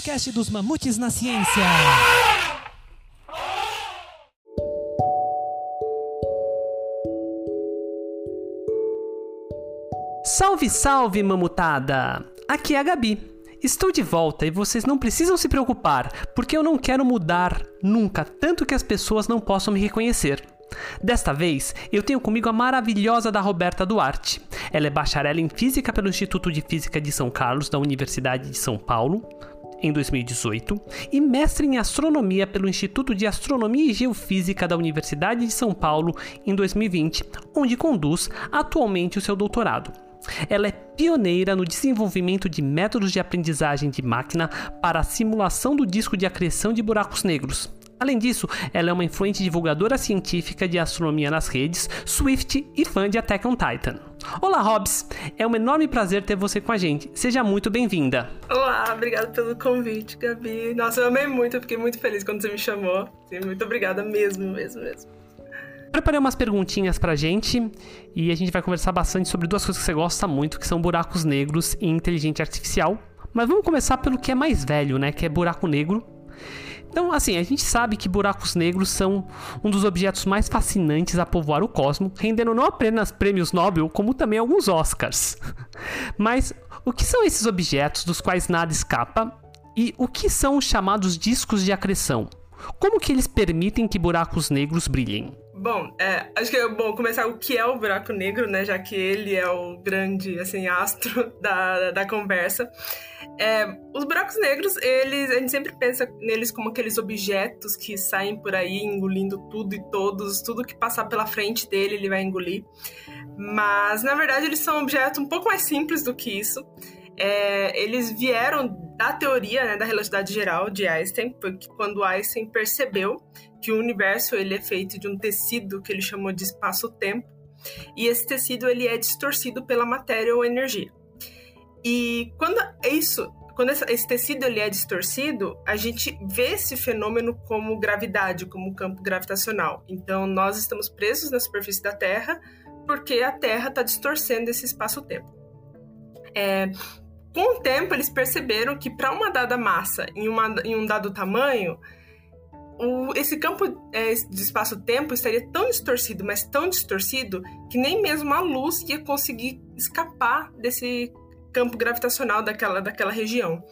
podcast dos Mamutes na Ciência. Salve, salve, mamutada! Aqui é a Gabi. Estou de volta e vocês não precisam se preocupar, porque eu não quero mudar nunca, tanto que as pessoas não possam me reconhecer. Desta vez, eu tenho comigo a maravilhosa da Roberta Duarte. Ela é bacharel em Física pelo Instituto de Física de São Carlos, da Universidade de São Paulo, em 2018, e mestre em Astronomia pelo Instituto de Astronomia e Geofísica da Universidade de São Paulo, em 2020, onde conduz atualmente o seu doutorado. Ela é pioneira no desenvolvimento de métodos de aprendizagem de máquina para a simulação do disco de acreção de buracos negros. Além disso, ela é uma influente divulgadora científica de astronomia nas redes, Swift e fã de Attack on Titan. Olá, Hobbs! É um enorme prazer ter você com a gente. Seja muito bem-vinda. Olá, obrigada pelo convite, Gabi. Nossa, eu amei muito, eu fiquei muito feliz quando você me chamou. Muito obrigada mesmo, mesmo, mesmo. Preparei umas perguntinhas pra gente e a gente vai conversar bastante sobre duas coisas que você gosta muito, que são buracos negros e inteligência artificial. Mas vamos começar pelo que é mais velho, né? Que é buraco negro. Então, assim, a gente sabe que buracos negros são um dos objetos mais fascinantes a povoar o cosmos, rendendo não apenas prêmios Nobel, como também alguns Oscars. Mas o que são esses objetos dos quais nada escapa e o que são os chamados discos de acreção? Como que eles permitem que buracos negros brilhem? Bom, é, acho que é bom começar o que é o buraco negro, né? Já que ele é o grande, assim, astro da, da conversa. É, os buracos negros, eles, a gente sempre pensa neles como aqueles objetos que saem por aí engolindo tudo e todos, tudo que passar pela frente dele ele vai engolir. Mas, na verdade, eles são objetos um pouco mais simples do que isso. É, eles vieram da teoria né, da relatividade geral de Einstein, foi quando Einstein percebeu que o universo ele é feito de um tecido que ele chamou de espaço-tempo, e esse tecido ele é distorcido pela matéria ou energia. E quando isso, quando esse tecido ele é distorcido, a gente vê esse fenômeno como gravidade, como campo gravitacional. Então nós estamos presos na superfície da Terra porque a Terra está distorcendo esse espaço-tempo. É, com o tempo, eles perceberam que para uma dada massa em, uma, em um dado tamanho, o, esse campo é, de espaço-tempo estaria tão distorcido, mas tão distorcido, que nem mesmo a luz ia conseguir escapar desse campo gravitacional daquela, daquela região.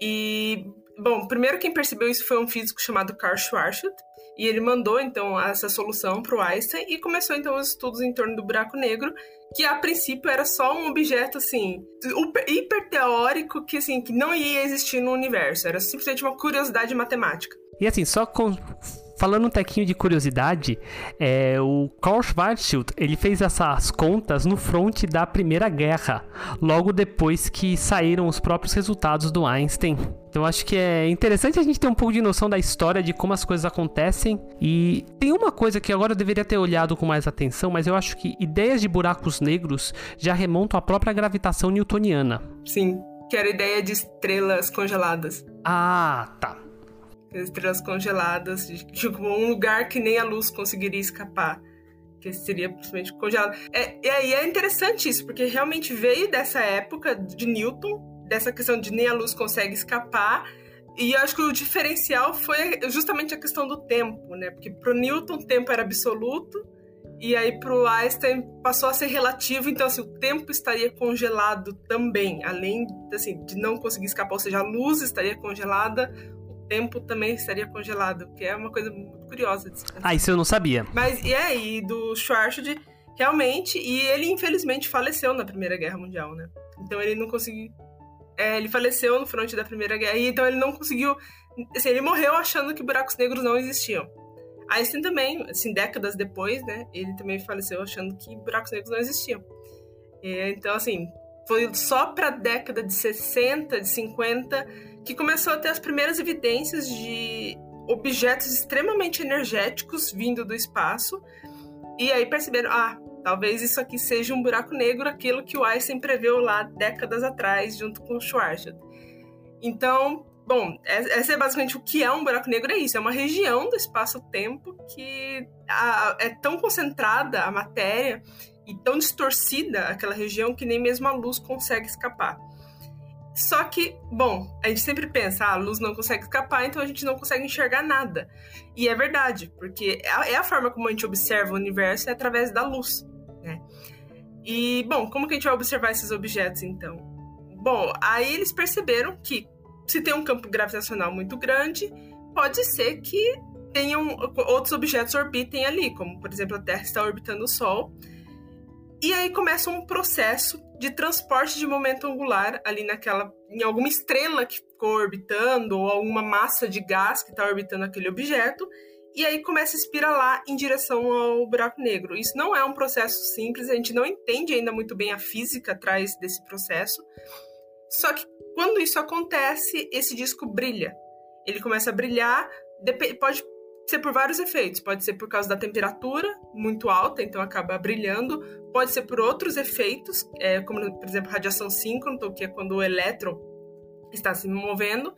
E, bom, primeiro quem percebeu isso foi um físico chamado Karl Schwarzschild, e ele mandou então essa solução para o Einstein e começou então os estudos em torno do buraco negro, que a princípio era só um objeto assim hiper teórico que assim que não ia existir no universo, era simplesmente uma curiosidade matemática. E assim, só com falando um tequinho de curiosidade, é, o Karl Schwarzschild ele fez essas contas no front da Primeira Guerra, logo depois que saíram os próprios resultados do Einstein. Então acho que é interessante a gente ter um pouco de noção da história de como as coisas acontecem. E tem uma coisa que agora eu deveria ter olhado com mais atenção, mas eu acho que ideias de buracos negros já remontam à própria gravitação newtoniana. Sim, que era a ideia de estrelas congeladas. Ah, tá estrelas congeladas, tipo um lugar que nem a luz conseguiria escapar, que seria simplesmente congelado. É, e aí é interessante isso, porque realmente veio dessa época de Newton, dessa questão de nem a luz consegue escapar. E eu acho que o diferencial foi justamente a questão do tempo, né? Porque para Newton o tempo era absoluto, e aí para o Einstein passou a ser relativo, então assim, o tempo estaria congelado também, além assim, de não conseguir escapar, ou seja, a luz estaria congelada, tempo também estaria congelado, que é uma coisa muito curiosa. De ah, isso eu não sabia. Mas, e aí, do Schwarzschild, realmente, e ele infelizmente faleceu na Primeira Guerra Mundial, né? Então ele não conseguiu... É, ele faleceu no fronte da Primeira Guerra, e então ele não conseguiu... Assim, ele morreu achando que buracos negros não existiam. Einstein também, assim, décadas depois, né? Ele também faleceu achando que buracos negros não existiam. E, então, assim, foi só para a década de 60, de 50 que começou a ter as primeiras evidências de objetos extremamente energéticos vindo do espaço. E aí perceberam, ah, talvez isso aqui seja um buraco negro, aquilo que o Einstein preveu lá décadas atrás, junto com o Schwarzschild. Então, bom, essa é basicamente o que é um buraco negro, é isso, é uma região do espaço-tempo que é tão concentrada a matéria e tão distorcida aquela região que nem mesmo a luz consegue escapar. Só que, bom, a gente sempre pensa, ah, a luz não consegue escapar, então a gente não consegue enxergar nada. E é verdade, porque é a é forma como a gente observa o universo é através da luz, né? E, bom, como que a gente vai observar esses objetos, então? Bom, aí eles perceberam que se tem um campo gravitacional muito grande, pode ser que tenham outros objetos orbitem ali, como, por exemplo, a Terra está orbitando o Sol. E aí começa um processo de transporte de momento angular ali naquela em alguma estrela que ficou orbitando ou alguma massa de gás que está orbitando aquele objeto e aí começa a espiralar em direção ao buraco negro. Isso não é um processo simples, a gente não entende ainda muito bem a física atrás desse processo. Só que quando isso acontece, esse disco brilha. Ele começa a brilhar, pode ser por vários efeitos. Pode ser por causa da temperatura muito alta, então acaba brilhando. Pode ser por outros efeitos, é, como, por exemplo, radiação síncrona, que é quando o elétron está se movendo.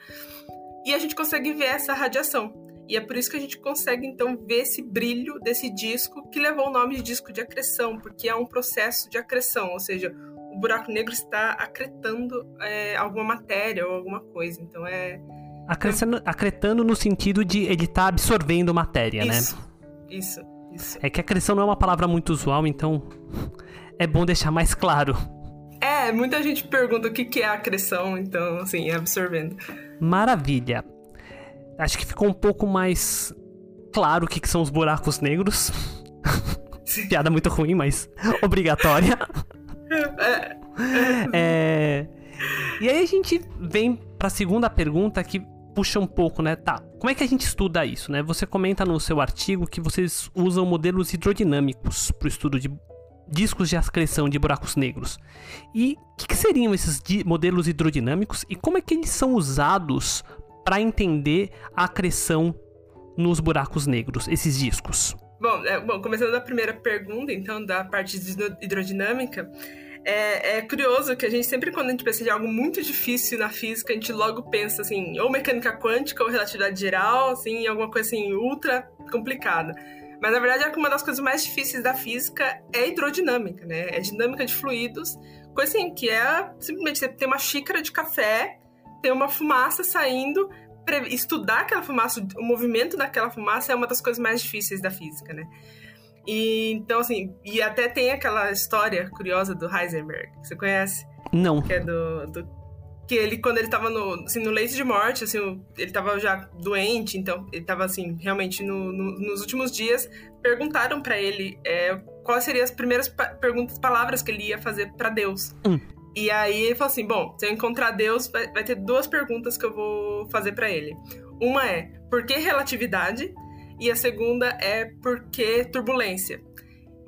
E a gente consegue ver essa radiação. E é por isso que a gente consegue, então, ver esse brilho desse disco, que levou o nome de disco de acreção, porque é um processo de acreção, ou seja, o buraco negro está acretando é, alguma matéria ou alguma coisa. Então é, Acrescendo, acretando no sentido de ele tá absorvendo matéria, isso, né? Isso, isso. É que acreção não é uma palavra muito usual, então é bom deixar mais claro. É, muita gente pergunta o que é acreção, então, assim, é absorvendo. Maravilha. Acho que ficou um pouco mais claro o que são os buracos negros. Piada muito ruim, mas obrigatória. É. é... E aí a gente vem para a segunda pergunta que puxa um pouco, né? Tá, como é que a gente estuda isso, né? Você comenta no seu artigo que vocês usam modelos hidrodinâmicos para o estudo de discos de acreção de buracos negros. E o que, que, seriam esses modelos hidrodinâmicos e como é que eles são usados para entender a acreção nos buracos negros, esses discos? Bom, é, bom, começando da primeira pergunta, então, da parte hidrodinâmica, é, é, curioso que a gente sempre, quando a gente pensa de algo muito difícil na física, a gente logo pensa assim, ou mecânica quântica, ou relatividade geral, assim, alguma coisa assim, ultra complicada. Mas na verdade é que uma das coisas mais difíceis da física é hidrodinâmica, né? É dinâmica de fluidos, coisa assim, que é simplesmente você ter uma xícara de café, ter uma fumaça saindo, estudar aquela fumaça, o movimento daquela fumaça é uma das coisas mais difíceis da física, né? E então, assim, e até tem aquela história curiosa do Heisenberg, você conhece? Não. Que é do, do que ele, quando ele tava no, assim, no leito de morte, assim, ele tava já doente, então ele tava, assim, realmente no, no, nos últimos dias, perguntaram para ele é, quais seriam as primeiras pa perguntas, palavras que ele ia fazer para Deus. Hum. E aí ele falou assim, bom, se eu encontrar Deus, vai, vai ter duas perguntas que eu vou fazer para ele. Uma é, por que relatividade? E a segunda é por que turbulência.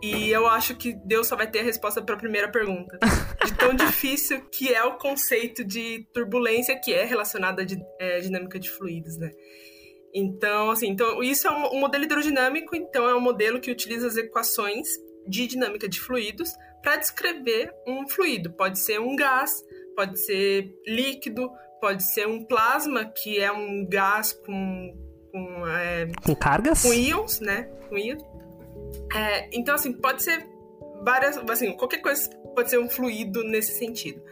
E eu acho que Deus só vai ter a resposta para a primeira pergunta. De tão difícil que é o conceito de turbulência que é relacionada à é, dinâmica de fluidos, né? Então, assim, então isso é um, um modelo hidrodinâmico, então é um modelo que utiliza as equações de dinâmica de fluidos para descrever um fluido. Pode ser um gás, pode ser líquido, pode ser um plasma, que é um gás com com, é, com cargas? Com íons, né? Com íons. É, então, assim, pode ser várias. Assim, qualquer coisa pode ser um fluido nesse sentido.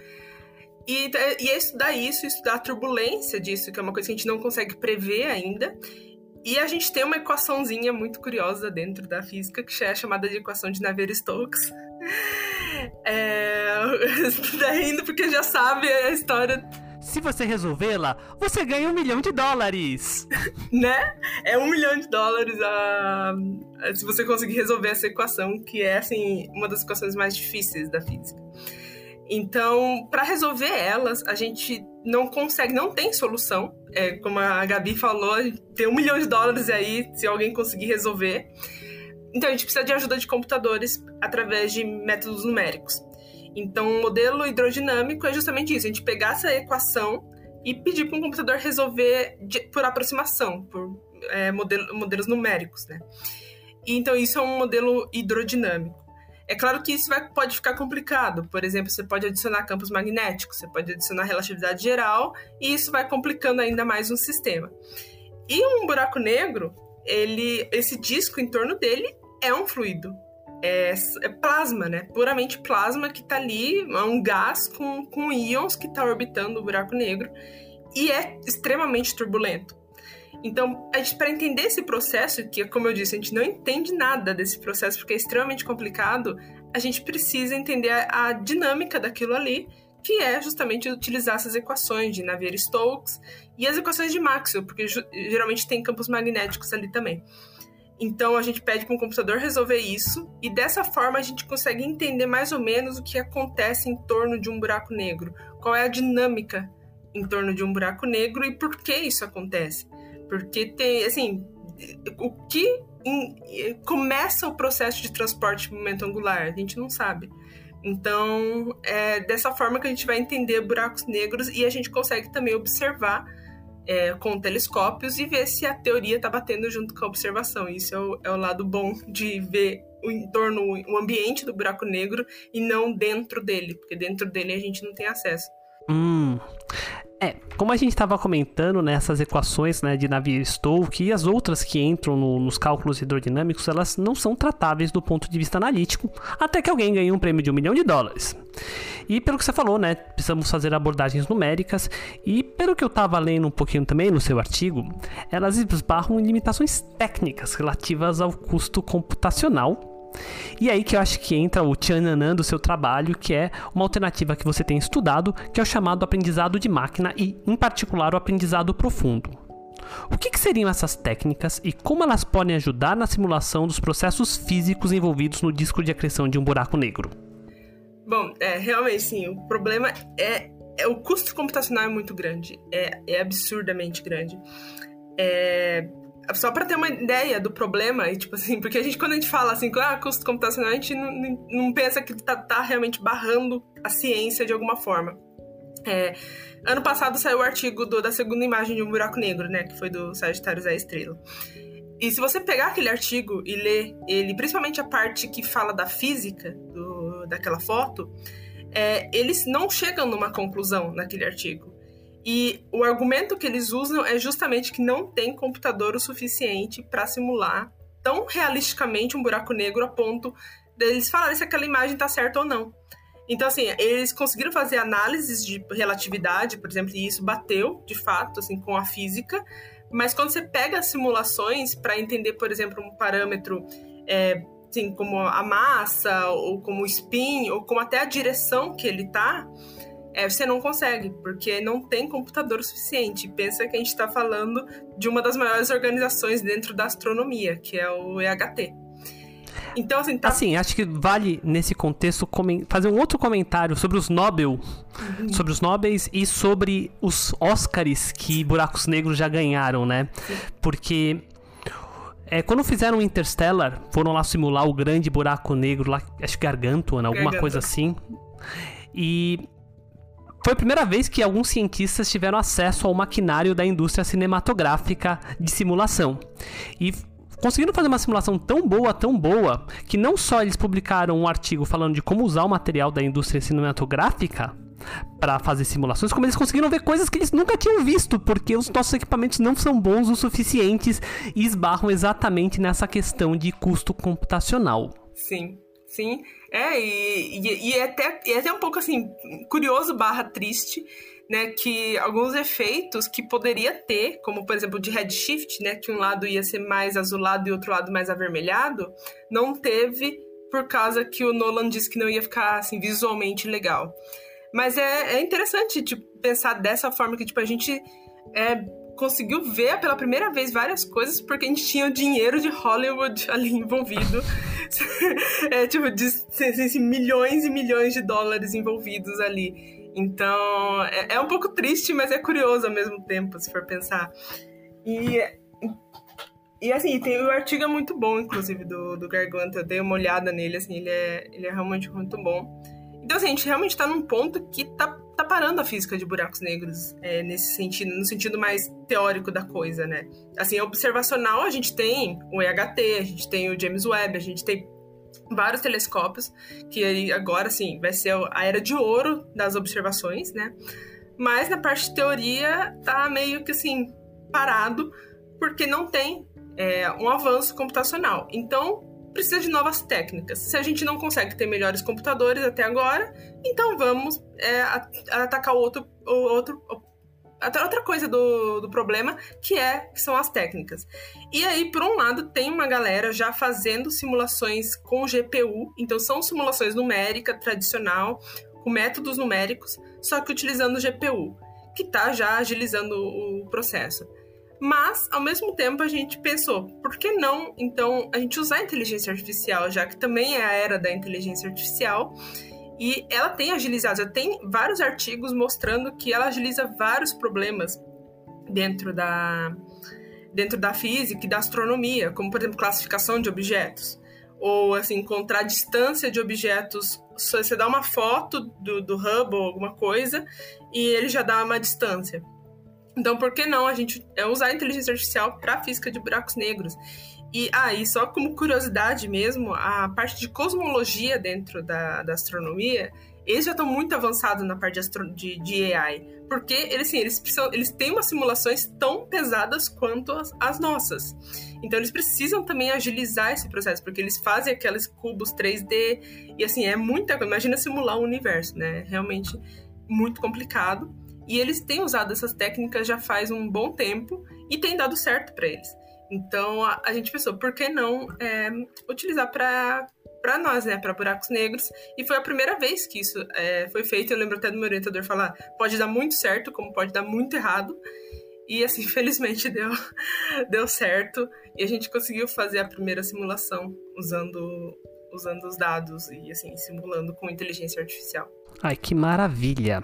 E, e é estudar isso, estudar a turbulência disso, que é uma coisa que a gente não consegue prever ainda. E a gente tem uma equaçãozinha muito curiosa dentro da física, que é chamada de equação de Navier-Stokes. É... tá rindo porque já sabe a história se você resolvê-la, você ganha um milhão de dólares. né? É um milhão de dólares a... se você conseguir resolver essa equação, que é, assim, uma das equações mais difíceis da física. Então, para resolver elas, a gente não consegue, não tem solução. É, como a Gabi falou, tem um milhão de dólares aí, se alguém conseguir resolver. Então, a gente precisa de ajuda de computadores através de métodos numéricos. Então, o modelo hidrodinâmico é justamente isso: a gente pegar essa equação e pedir para um computador resolver de, por aproximação, por é, modelo, modelos numéricos, né? Então, isso é um modelo hidrodinâmico. É claro que isso vai, pode ficar complicado. Por exemplo, você pode adicionar campos magnéticos, você pode adicionar relatividade geral, e isso vai complicando ainda mais um sistema. E um buraco negro, ele, esse disco em torno dele é um fluido é, é, plasma, né? Puramente plasma que tá ali, é um gás com, com íons que tá orbitando o buraco negro e é extremamente turbulento. Então, para entender esse processo, que como eu disse, a gente não entende nada desse processo porque é extremamente complicado, a gente precisa entender a, a dinâmica daquilo ali, que é justamente utilizar essas equações de Navier-Stokes e as equações de Maxwell, porque geralmente tem campos magnéticos ali também. Então a gente pede para um computador resolver isso e dessa forma a gente consegue entender mais ou menos o que acontece em torno de um buraco negro, qual é a dinâmica em torno de um buraco negro e por que isso acontece. Porque tem, assim, o que começa o processo de transporte de momento angular, a gente não sabe. Então, é dessa forma que a gente vai entender buracos negros e a gente consegue também observar é, com telescópios e ver se a teoria está batendo junto com a observação. Isso é o, é o lado bom de ver o entorno, o ambiente do buraco negro e não dentro dele, porque dentro dele a gente não tem acesso. Hum. É, como a gente estava comentando nessas né, equações né, de Navier-Stokes e as outras que entram no, nos cálculos hidrodinâmicos, elas não são tratáveis do ponto de vista analítico, até que alguém ganhe um prêmio de um milhão de dólares. E pelo que você falou, né, precisamos fazer abordagens numéricas, e pelo que eu estava lendo um pouquinho também no seu artigo, elas esbarram em limitações técnicas relativas ao custo computacional e aí que eu acho que entra o Tiananã do seu trabalho, que é uma alternativa que você tem estudado, que é o chamado aprendizado de máquina e, em particular, o aprendizado profundo. O que, que, seriam essas técnicas e como elas podem ajudar na simulação dos processos físicos envolvidos no disco de acreção de um buraco negro? Bom, é, realmente sim, o problema é, é o custo computacional é muito grande, é, é absurdamente grande. É, só para ter uma ideia do problema, e tipo assim, porque a gente, quando a gente fala assim, ah, custo computacional, a gente não, não pensa que tá, tá, realmente barrando a ciência de alguma forma. É, ano passado saiu o artigo do, da segunda imagem de um buraco negro, né, que foi do Sagitário a Estrela. E se você pegar aquele artigo e ler ele, principalmente a parte que fala da física do, daquela foto, é, eles não chegam numa conclusão naquele artigo. E o argumento que eles usam é justamente que não tem computador o suficiente para simular tão realisticamente um buraco negro a ponto deles falarem se aquela imagem está certa ou não. Então, assim, eles conseguiram fazer análises de relatividade, por exemplo, e isso bateu, de fato, assim, com a física. Mas quando você pega as simulações para entender, por exemplo, um parâmetro é, assim, como a massa, ou como o spin, ou como até a direção que ele está é, você não consegue, porque não tem computador suficiente. Pensa que a gente está falando de uma das maiores organizações dentro da astronomia, que é o EHT. Então, assim, tá... assim, acho que vale nesse contexto fazer um outro comentário sobre os Nobel, uhum. sobre os Nobels e sobre os Oscars que buracos negros já ganharam, né? Sim. Porque é, quando fizeram Interstellar, foram lá simular o grande buraco negro lá, acho que Gargantua, alguma coisa assim. E foi a primeira vez que alguns cientistas tiveram acesso ao maquinário da indústria cinematográfica de simulação. E conseguiram fazer uma simulação tão boa, tão boa, que não só eles publicaram um artigo falando de como usar o material da indústria cinematográfica para fazer simulações, como eles conseguiram ver coisas que eles nunca tinham visto, porque os nossos equipamentos não são bons o suficientes e esbarram exatamente nessa questão de custo computacional. Sim, sim. É, e, e, e, é até, e é até um pouco assim, curioso barra triste, né? Que alguns efeitos que poderia ter, como por exemplo de redshift, né? Que um lado ia ser mais azulado e outro lado mais avermelhado, não teve por causa que o Nolan disse que não ia ficar assim visualmente legal. Mas é, é interessante tipo, pensar dessa forma que tipo, a gente é, conseguiu ver pela primeira vez várias coisas porque a gente tinha o dinheiro de Hollywood ali envolvido. é tipo, de milhões e milhões de dólares envolvidos ali. Então, é, é, um pouco triste, mas é curioso ao mesmo tempo, se for pensar. E, e assim, tem, o artigo é muito bom, inclusive, do, do Garganta. Eu dei uma olhada nele, assim, ele é, ele é realmente muito bom. Então, assim, a gente realmente tá num ponto que tá tá parando a física de buracos negros é, nesse sentido, no sentido mais teórico da coisa, né? Assim, observacional a gente tem o EHT, a gente tem o James Webb, a gente tem vários telescópios que agora sim vai ser a era de ouro das observações, né? Mas na parte de teoria tá meio que assim parado porque não tem é, um avanço computacional. Então precisa de novas técnicas. Se a gente não consegue ter melhores computadores até agora, então vamos é, atacar outro, outro outra coisa do, do problema, que é que são as técnicas. E aí, por um lado, tem uma galera já fazendo simulações com GPU, então são simulações numérica tradicional, com métodos numéricos, só que utilizando GPU, que está já agilizando o processo. Mas, ao mesmo tempo, a gente pensou, por que não, então, a gente usar a inteligência artificial, já que também é a era da inteligência artificial, e ela tem agilizado, já tem vários artigos mostrando que ela agiliza vários problemas dentro da, dentro da física e da astronomia, como, por exemplo, classificação de objetos. Ou, assim, encontrar distância de objetos. Você dá uma foto do, do Hubble ou alguma coisa e ele já dá uma distância. Então, por que não a gente é, usar a inteligência artificial para a física de buracos negros? E aí, ah, só como curiosidade mesmo, a parte de cosmologia dentro da, da astronomia, eles já estão muito avançados na parte de, astro, de, de AI. Porque eles, assim, eles, precisam, eles têm umas simulações tão pesadas quanto as, as, nossas. Então eles precisam também agilizar esse processo, porque eles fazem aqueles cubos 3D. E assim, é muita coisa. Imagina simular um universo, né? Realmente muito complicado. E eles têm usado essas técnicas já faz um bom tempo e tem dado certo para eles. Então a, a, gente pensou, por que não é, utilizar para para nós, né, para buracos negros. E foi a primeira vez que isso é, foi feito. Eu lembro até do meu orientador falar: pode dar muito certo, como pode dar muito errado. E assim, felizmente deu, deu certo. E a gente conseguiu fazer a primeira simulação usando, usando os dados e assim, simulando com inteligência artificial. Ai, que maravilha!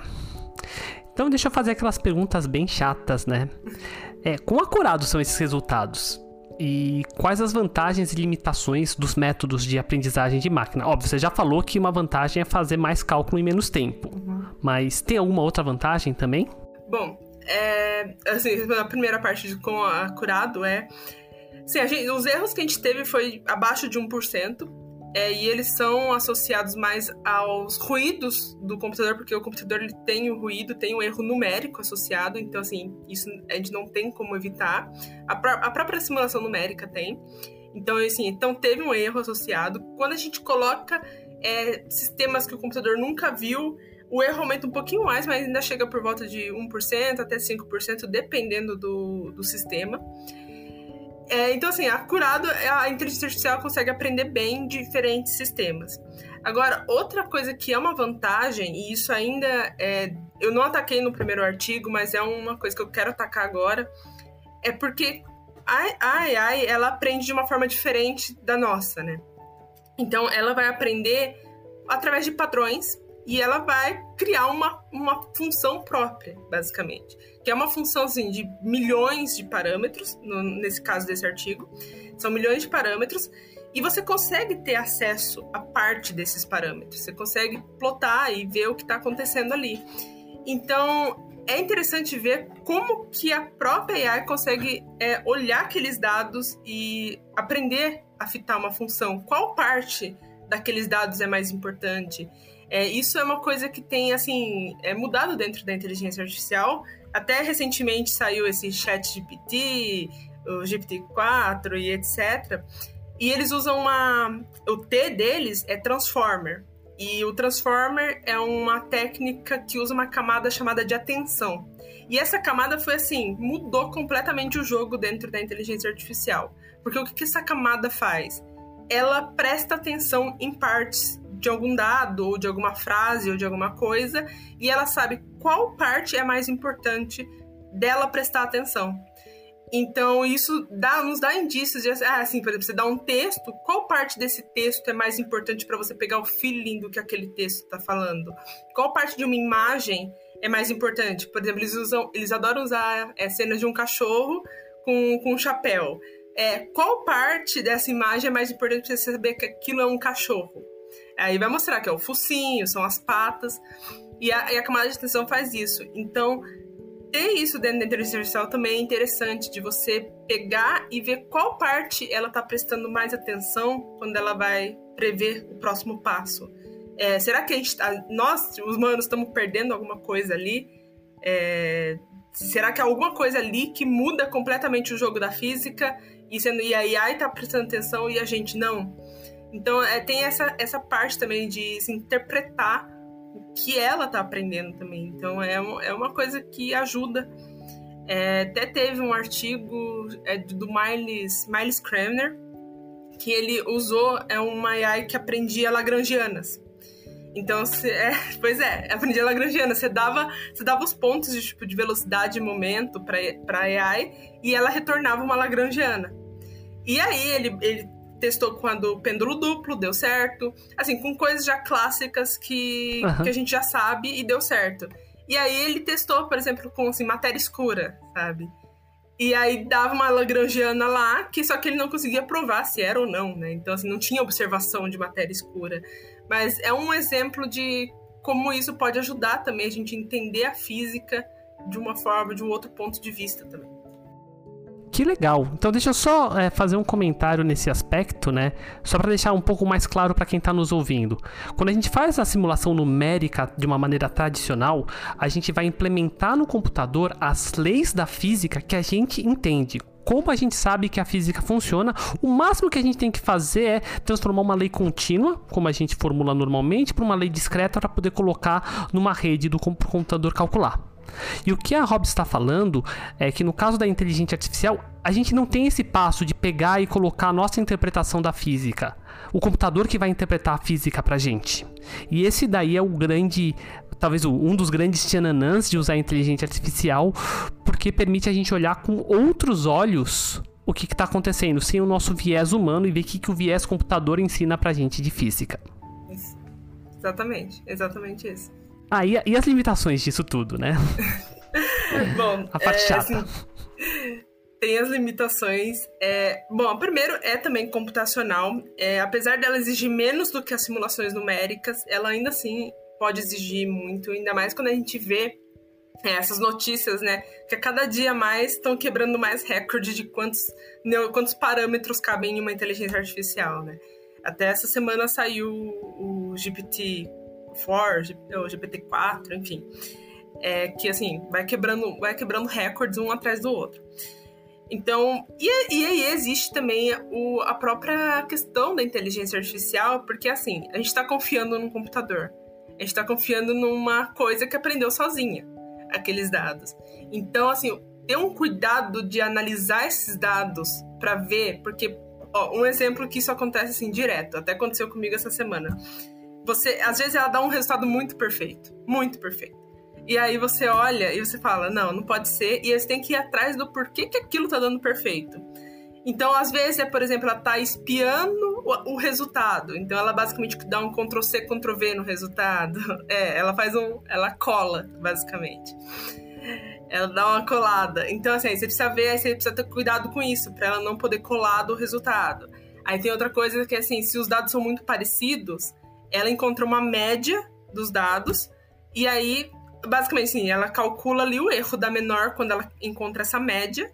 Então deixa eu fazer aquelas perguntas bem chatas, né? É, quão acurados são esses resultados? E quais as vantagens e limitações dos métodos de aprendizagem de máquina? Óbvio, você já falou que uma vantagem é fazer mais cálculo em menos tempo. Uhum. Mas tem alguma outra vantagem também? Bom, é, assim, a primeira parte de com acurado é. Assim, gente, os erros que a gente teve foi abaixo de 1%. É, e eles são associados mais aos ruídos do computador, porque o computador ele tem o ruído, tem um erro numérico associado, então, assim, isso a gente não tem como evitar. A, a própria simulação numérica tem. Então, assim, então teve um erro associado. Quando a gente coloca é, sistemas que o computador nunca viu, o erro aumenta um pouquinho mais, mas ainda chega por volta de 1% até 5%, dependendo do, do sistema. É, então, assim, acurado, a inteligência artificial consegue aprender bem diferentes sistemas. Agora, outra coisa que é uma vantagem, e isso ainda é, eu não ataquei no primeiro artigo, mas é uma coisa que eu quero atacar agora, é porque a AI ela aprende de uma forma diferente da nossa, né? Então, ela vai aprender através de padrões e ela vai criar uma, uma função própria, basicamente. É uma função assim, de milhões de parâmetros, no, nesse caso desse artigo. São milhões de parâmetros. E você consegue ter acesso a parte desses parâmetros. Você consegue plotar e ver o que está acontecendo ali. Então, é interessante ver como que a própria AI consegue é, olhar aqueles dados e aprender a fitar uma função. Qual parte daqueles dados é mais importante? É, isso é uma coisa que tem, assim, é mudado dentro da inteligência artificial. Até recentemente saiu esse chat GPT, o GPT-4 e etc. E eles usam uma... O T deles é Transformer. E o Transformer é uma técnica que usa uma camada chamada de atenção. E essa camada foi assim, mudou completamente o jogo dentro da inteligência artificial. Porque o que, que essa camada faz? Ela presta atenção em partes de algum dado, ou de alguma frase, ou de alguma coisa, e ela sabe qual parte é mais importante dela prestar atenção. Então, isso dá, nos dá indícios de, ah, assim, por exemplo, você dá um texto, qual parte desse texto é mais importante para você pegar o feeling do que aquele texto está falando? Qual parte de uma imagem é mais importante? Por exemplo, eles usam, eles adoram usar é, cenas de um cachorro com, com um chapéu. É, qual parte dessa imagem é mais importante para você saber que aquilo é um cachorro? Aí vai mostrar que é o focinho, são as patas. E a, e a camada de atenção faz isso. Então, ter isso dentro da inteligência artificial também é interessante de você pegar e ver qual parte ela está prestando mais atenção quando ela vai prever o próximo passo. É, será que a gente tá, nós, os humanos, estamos perdendo alguma coisa ali? É, será que há alguma coisa ali que muda completamente o jogo da física e, sendo, e a AI tá prestando atenção e a gente não. Então, é, tem essa, essa parte também de se interpretar o que ela tá aprendendo também. Então, é, é uma coisa que ajuda. É, até teve um artigo é, do Miles, Miles Kramer, que ele usou é uma AI que aprendia lagrangianas. Então, é, pois é, aprendia lagrangiana. Você dava, você dava os pontos de, tipo, de velocidade e momento para AI e ela retornava uma lagrangiana. E aí ele, ele testou com a do pêndulo duplo, deu certo. Assim, com coisas já clássicas que, uhum. que a gente já sabe e deu certo. E aí ele testou, por exemplo, com assim, matéria escura, sabe? E aí dava uma lagrangiana lá, que só que ele não conseguia provar se era ou não, né? Então, assim, não tinha observação de matéria escura. Mas é um exemplo de como isso pode ajudar também a gente entender a física de uma forma, de um outro ponto de vista também. Que legal. Então deixa eu só é, fazer um comentário nesse aspecto, né? Só para deixar um pouco mais claro para quem está nos ouvindo. Quando a gente faz a simulação numérica de uma maneira tradicional, a gente vai implementar no computador as leis da física que a gente entende como a gente sabe que a física funciona, o máximo que a gente tem que fazer é transformar uma lei contínua, como a gente formula normalmente, para uma lei discreta para poder colocar numa rede do computador calcular. E o que a Rob está falando é que no caso da inteligência artificial, a gente não tem esse passo de pegar e colocar a nossa interpretação da física. O computador que vai interpretar a física pra gente. E esse daí é o grande, talvez um dos grandes tchananãs de usar a inteligência artificial, porque permite a gente olhar com outros olhos o que está acontecendo, sem o nosso viés humano e ver o que, que o viés computador ensina pra gente de física. Exatamente, exatamente isso. Ah, e, e as limitações disso tudo, né? Bom, a parte é, chata. Assim, tem as limitações. É, bom, primeiro é também computacional. É, apesar dela exigir menos do que as simulações numéricas, ela ainda assim pode exigir muito, ainda mais quando a gente vê é, essas notícias, né? Que a cada dia mais estão quebrando mais recorde de quantos, quantos parâmetros cabem em uma inteligência artificial, né? Até essa semana saiu o GPT 4, ou GPT-4, enfim. É, que assim, vai quebrando, vai quebrando recordes um atrás do outro. Então, e, e aí existe também o, a própria questão da inteligência artificial, porque assim, a gente está confiando num computador. A gente está confiando numa coisa que aprendeu sozinha, aqueles dados. Então, assim, ter um cuidado de analisar esses dados para ver, porque, ó, um exemplo que isso acontece assim direto, até aconteceu comigo essa semana você, às vezes ela dá um resultado muito perfeito, muito perfeito. E aí você olha e você fala, não, não pode ser, e você tem que ir atrás do porquê que aquilo tá dando perfeito. Então, às vezes, é, por exemplo, ela tá espiando o, o resultado. Então, ela basicamente dá um Ctrl C, Ctrl V no resultado. É, ela faz um. Ela cola, basicamente. Ela dá uma colada. Então, assim, você precisa ver, você precisa ter cuidado com isso, para ela não poder colar do resultado. Aí tem outra coisa que, assim, se os dados são muito parecidos, ela encontra uma média dos dados e aí, basicamente, sim, ela calcula ali o erro da menor quando ela encontra essa média.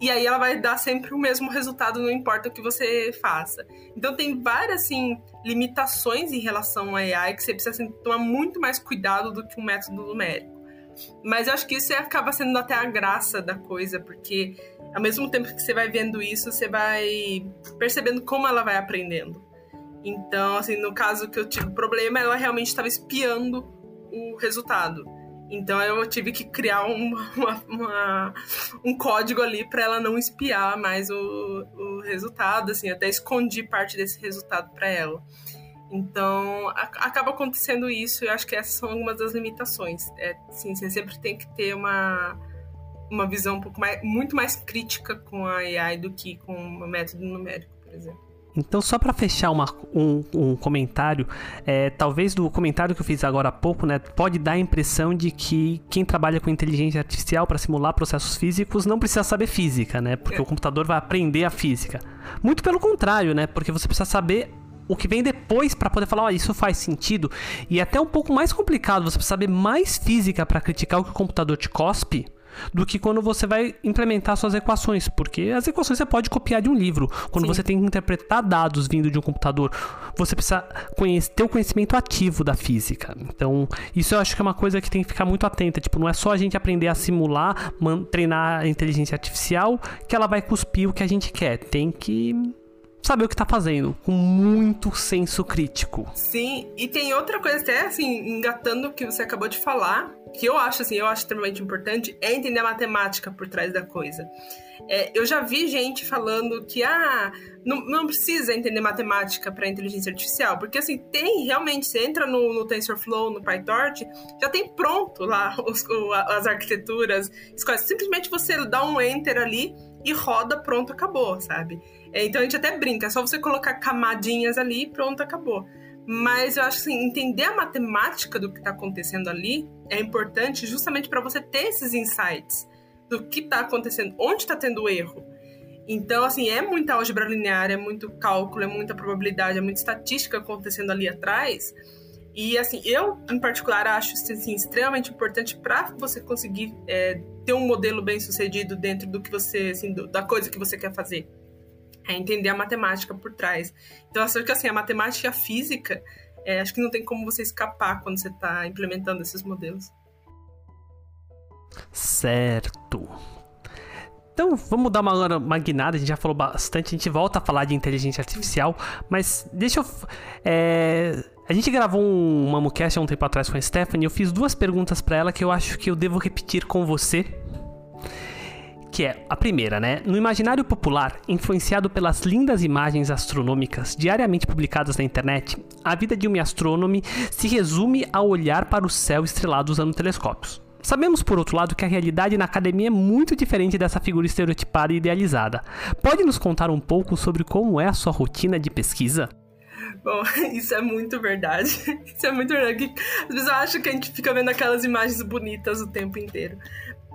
E aí ela vai dar sempre o mesmo resultado, não importa o que você faça. Então tem várias assim limitações em relação ao AI que você precisa assim, tomar muito mais cuidado do que um método numérico. Mas eu acho que isso acaba sendo até a graça da coisa, porque ao mesmo tempo que você vai vendo isso, você vai percebendo como ela vai aprendendo. Então, assim, no caso que eu tive problema, ela realmente estava espiando o resultado. Então eu tive que criar um, uma, uma, um código ali para ela não espiar mais o, o resultado, assim, até escondi parte desse resultado para ela. Então a, acaba acontecendo isso e acho que essas são algumas das limitações. É, sim, você sempre tem que ter uma, uma visão um pouco mais, muito mais crítica com a AI do que com o método numérico, por exemplo. Então, só para fechar uma, um, um, comentário, é, talvez do comentário que eu fiz agora há pouco, né, pode dar a impressão de que quem trabalha com inteligência artificial para simular processos físicos não precisa saber física, né? Porque o computador vai aprender a física. Muito pelo contrário, né? Porque você precisa saber o que vem depois para poder falar, oh, isso faz sentido. E é até um pouco mais complicado, você precisa saber mais física para criticar o que o computador te cospe do que quando você vai implementar suas equações, porque as equações você pode copiar de um livro. Quando Sim. você tem que interpretar dados vindo de um computador, você precisa conhecer, ter o conhecimento ativo da física. Então, isso eu acho que é uma coisa que tem que ficar muito atenta. Tipo, não é só a gente aprender a simular, treinar a inteligência artificial que ela vai cuspir o que a gente quer. Tem que saber o que tá fazendo, com muito senso crítico. Sim, e tem outra coisa até assim, engatando o que você acabou de falar, que eu acho assim, eu acho extremamente importante, é entender a matemática por trás da coisa. É, eu já vi gente falando que ah, não, não precisa entender matemática para inteligência artificial, porque assim, tem realmente, você entra no, no TensorFlow, no PyTorch, já tem pronto lá os, as arquiteturas, simplesmente você dá um enter ali e roda, pronto, acabou, sabe? É, então a gente até brinca, é só você colocar camadinhas ali pronto, acabou. Mas eu acho assim, entender a matemática do que está acontecendo ali é importante justamente para você ter esses insights do que está acontecendo, onde está tendo erro. Então, assim, é muita álgebra linear, é muito cálculo, é muita probabilidade, é muita estatística acontecendo ali atrás. E, assim, eu, em particular, acho assim, extremamente importante para você conseguir é, ter um modelo bem sucedido dentro do que você, assim, do, da coisa que você quer fazer. É entender a matemática por trás. Então, acho que, assim, a matemática física, é, acho que não tem como você escapar quando você está implementando esses modelos. Certo. Então, vamos dar uma, uma guinada, a gente já falou bastante, a gente volta a falar de inteligência artificial, mas deixa eu... É, a gente gravou um MamoCast há um tempo atrás com a Stephanie, eu fiz duas perguntas para ela que eu acho que eu devo repetir com você, que é a primeira, né? No imaginário popular, influenciado pelas lindas imagens astronômicas diariamente publicadas na internet, a vida de um astrônomo se resume a olhar para o céu estrelado usando telescópios. Sabemos, por outro lado, que a realidade na academia é muito diferente dessa figura estereotipada e idealizada. Pode nos contar um pouco sobre como é a sua rotina de pesquisa? Bom, isso é muito verdade. Isso é muito verdade. Às vezes eu acho que a gente fica vendo aquelas imagens bonitas o tempo inteiro.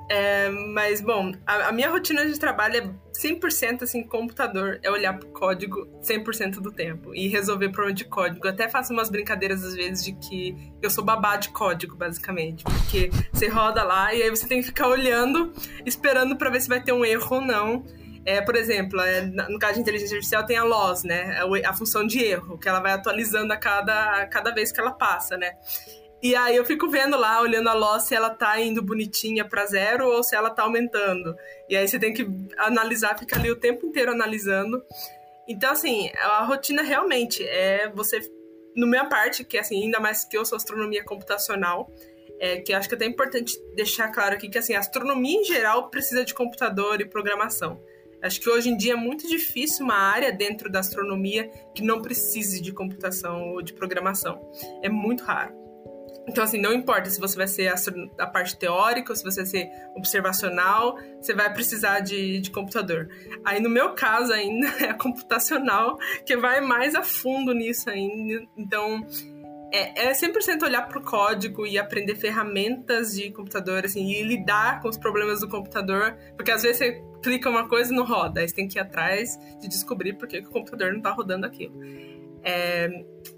É, mas, bom, a, a, minha rotina de trabalho é 100% assim, computador. É olhar pro código 100% do tempo e resolver problema de código. Até faço umas brincadeiras às vezes de que eu sou babá de código, basicamente. Porque você roda lá e aí você tem que ficar olhando, esperando para ver se vai ter um erro ou não. É, por exemplo, é, no caso de inteligência artificial tem a loss, né? A, a função de erro, que ela vai atualizando a cada, a cada vez que ela passa, né? E aí eu fico vendo lá, olhando a loss, se ela tá indo bonitinha para zero ou se ela tá aumentando. E aí você tem que analisar, fica ali o tempo inteiro analisando. Então, assim, a rotina realmente é você. No minha parte, que assim, ainda mais que eu sou astronomia computacional, é, que acho que é até importante deixar claro aqui que assim, a astronomia em geral precisa de computador e programação. Acho que hoje em dia é muito difícil uma área dentro da astronomia que não precise de computação ou de programação. É muito raro. Então, assim, não importa se você vai ser a, parte teórica ou se você vai ser observacional, você vai precisar de, de computador. Aí, no meu caso, ainda é a computacional que vai mais a fundo nisso ainda. Então, é, é 100% olhar para o código e aprender ferramentas de computador, assim, e lidar com os problemas do computador, porque às vezes você clica uma coisa e não roda, aí você tem que ir atrás de descobrir por que, o computador não está rodando aquilo. É,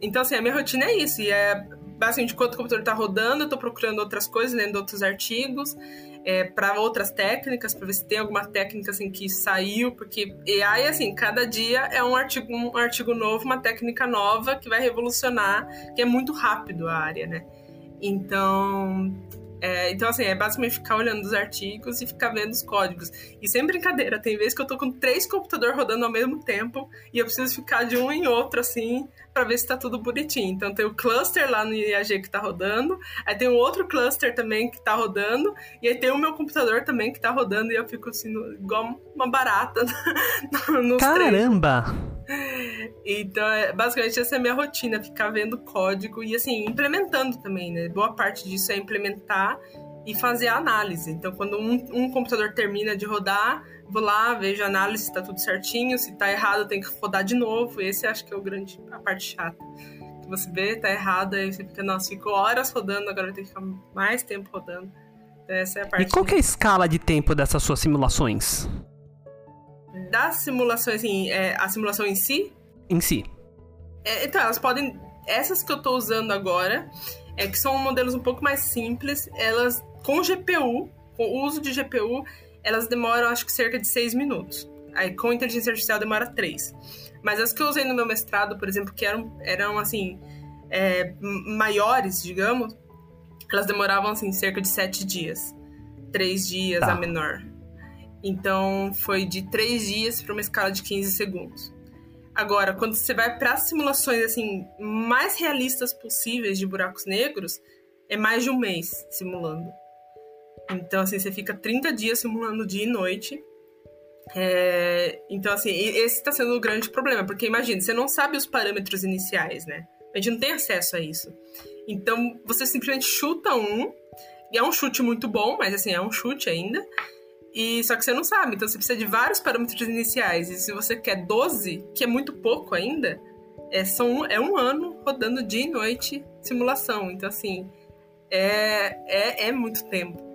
então, assim, a minha rotina é isso, e é basicamente, enquanto o computador está rodando, eu estou procurando outras coisas, lendo outros artigos, é, para outras técnicas, para ver se tem alguma técnica assim que saiu, porque AI, assim, cada dia é um artigo, um artigo novo, uma técnica nova que vai revolucionar, que é muito rápido a área, né? Então, é, então, assim, é basicamente ficar olhando os artigos e ficar vendo os códigos. E sem brincadeira, tem vezes que eu tô com três computadores rodando ao mesmo tempo e eu preciso ficar de um em outro, assim, para ver se tá tudo bonitinho. Então tem o cluster lá no IAG que tá rodando, aí tem um outro cluster também que tá rodando, e aí tem o meu computador também que tá rodando e eu fico assim, igual uma barata nos Caramba! Três. Então, é, basicamente, essa é a minha rotina, ficar vendo código e, assim, implementando também, né? Boa parte disso é implementar e fazer a análise. Então, quando um, um computador termina de rodar, vou lá, vejo a análise se tá tudo certinho, se tá errado, tem que rodar de novo. Esse acho que é o grande, a parte chata. Que você vê, tá errado, aí você fica, nossa, ficou horas rodando, agora ter que ficar mais tempo rodando. Então, essa é a parte. E qual que é a escala de tempo dessas suas simulações? Das simulações, assim, é, a simulação em si? Em si. É, então, elas podem. Essas que eu tô usando agora, é que são modelos um pouco mais simples, elas com GPU, o uso de GPU, elas demoram acho que cerca de 6 minutos. Aí com inteligência artificial demora 3. Mas as que eu usei no meu mestrado, por exemplo, que eram, eram assim, é, maiores, digamos, elas demoravam assim cerca de 7 dias. 3 dias tá. a menor. Então foi de 3 dias para uma escala de 15 segundos. Agora, quando você vai para simulações assim mais realistas possíveis de buracos negros, é mais de um mês simulando. Então, assim, você fica 30 dias simulando dia e noite. É... Então, assim, esse está sendo o grande problema, porque imagina, você não sabe os parâmetros iniciais, né? A gente não tem acesso a isso. Então, você simplesmente chuta um, e é um chute muito bom, mas assim, é um chute ainda. E só que você não sabe, então você precisa de vários parâmetros iniciais. E se você quer 12, que é muito pouco ainda, é, são, é um ano rodando dia e noite simulação. Então, assim, é, é, é muito tempo.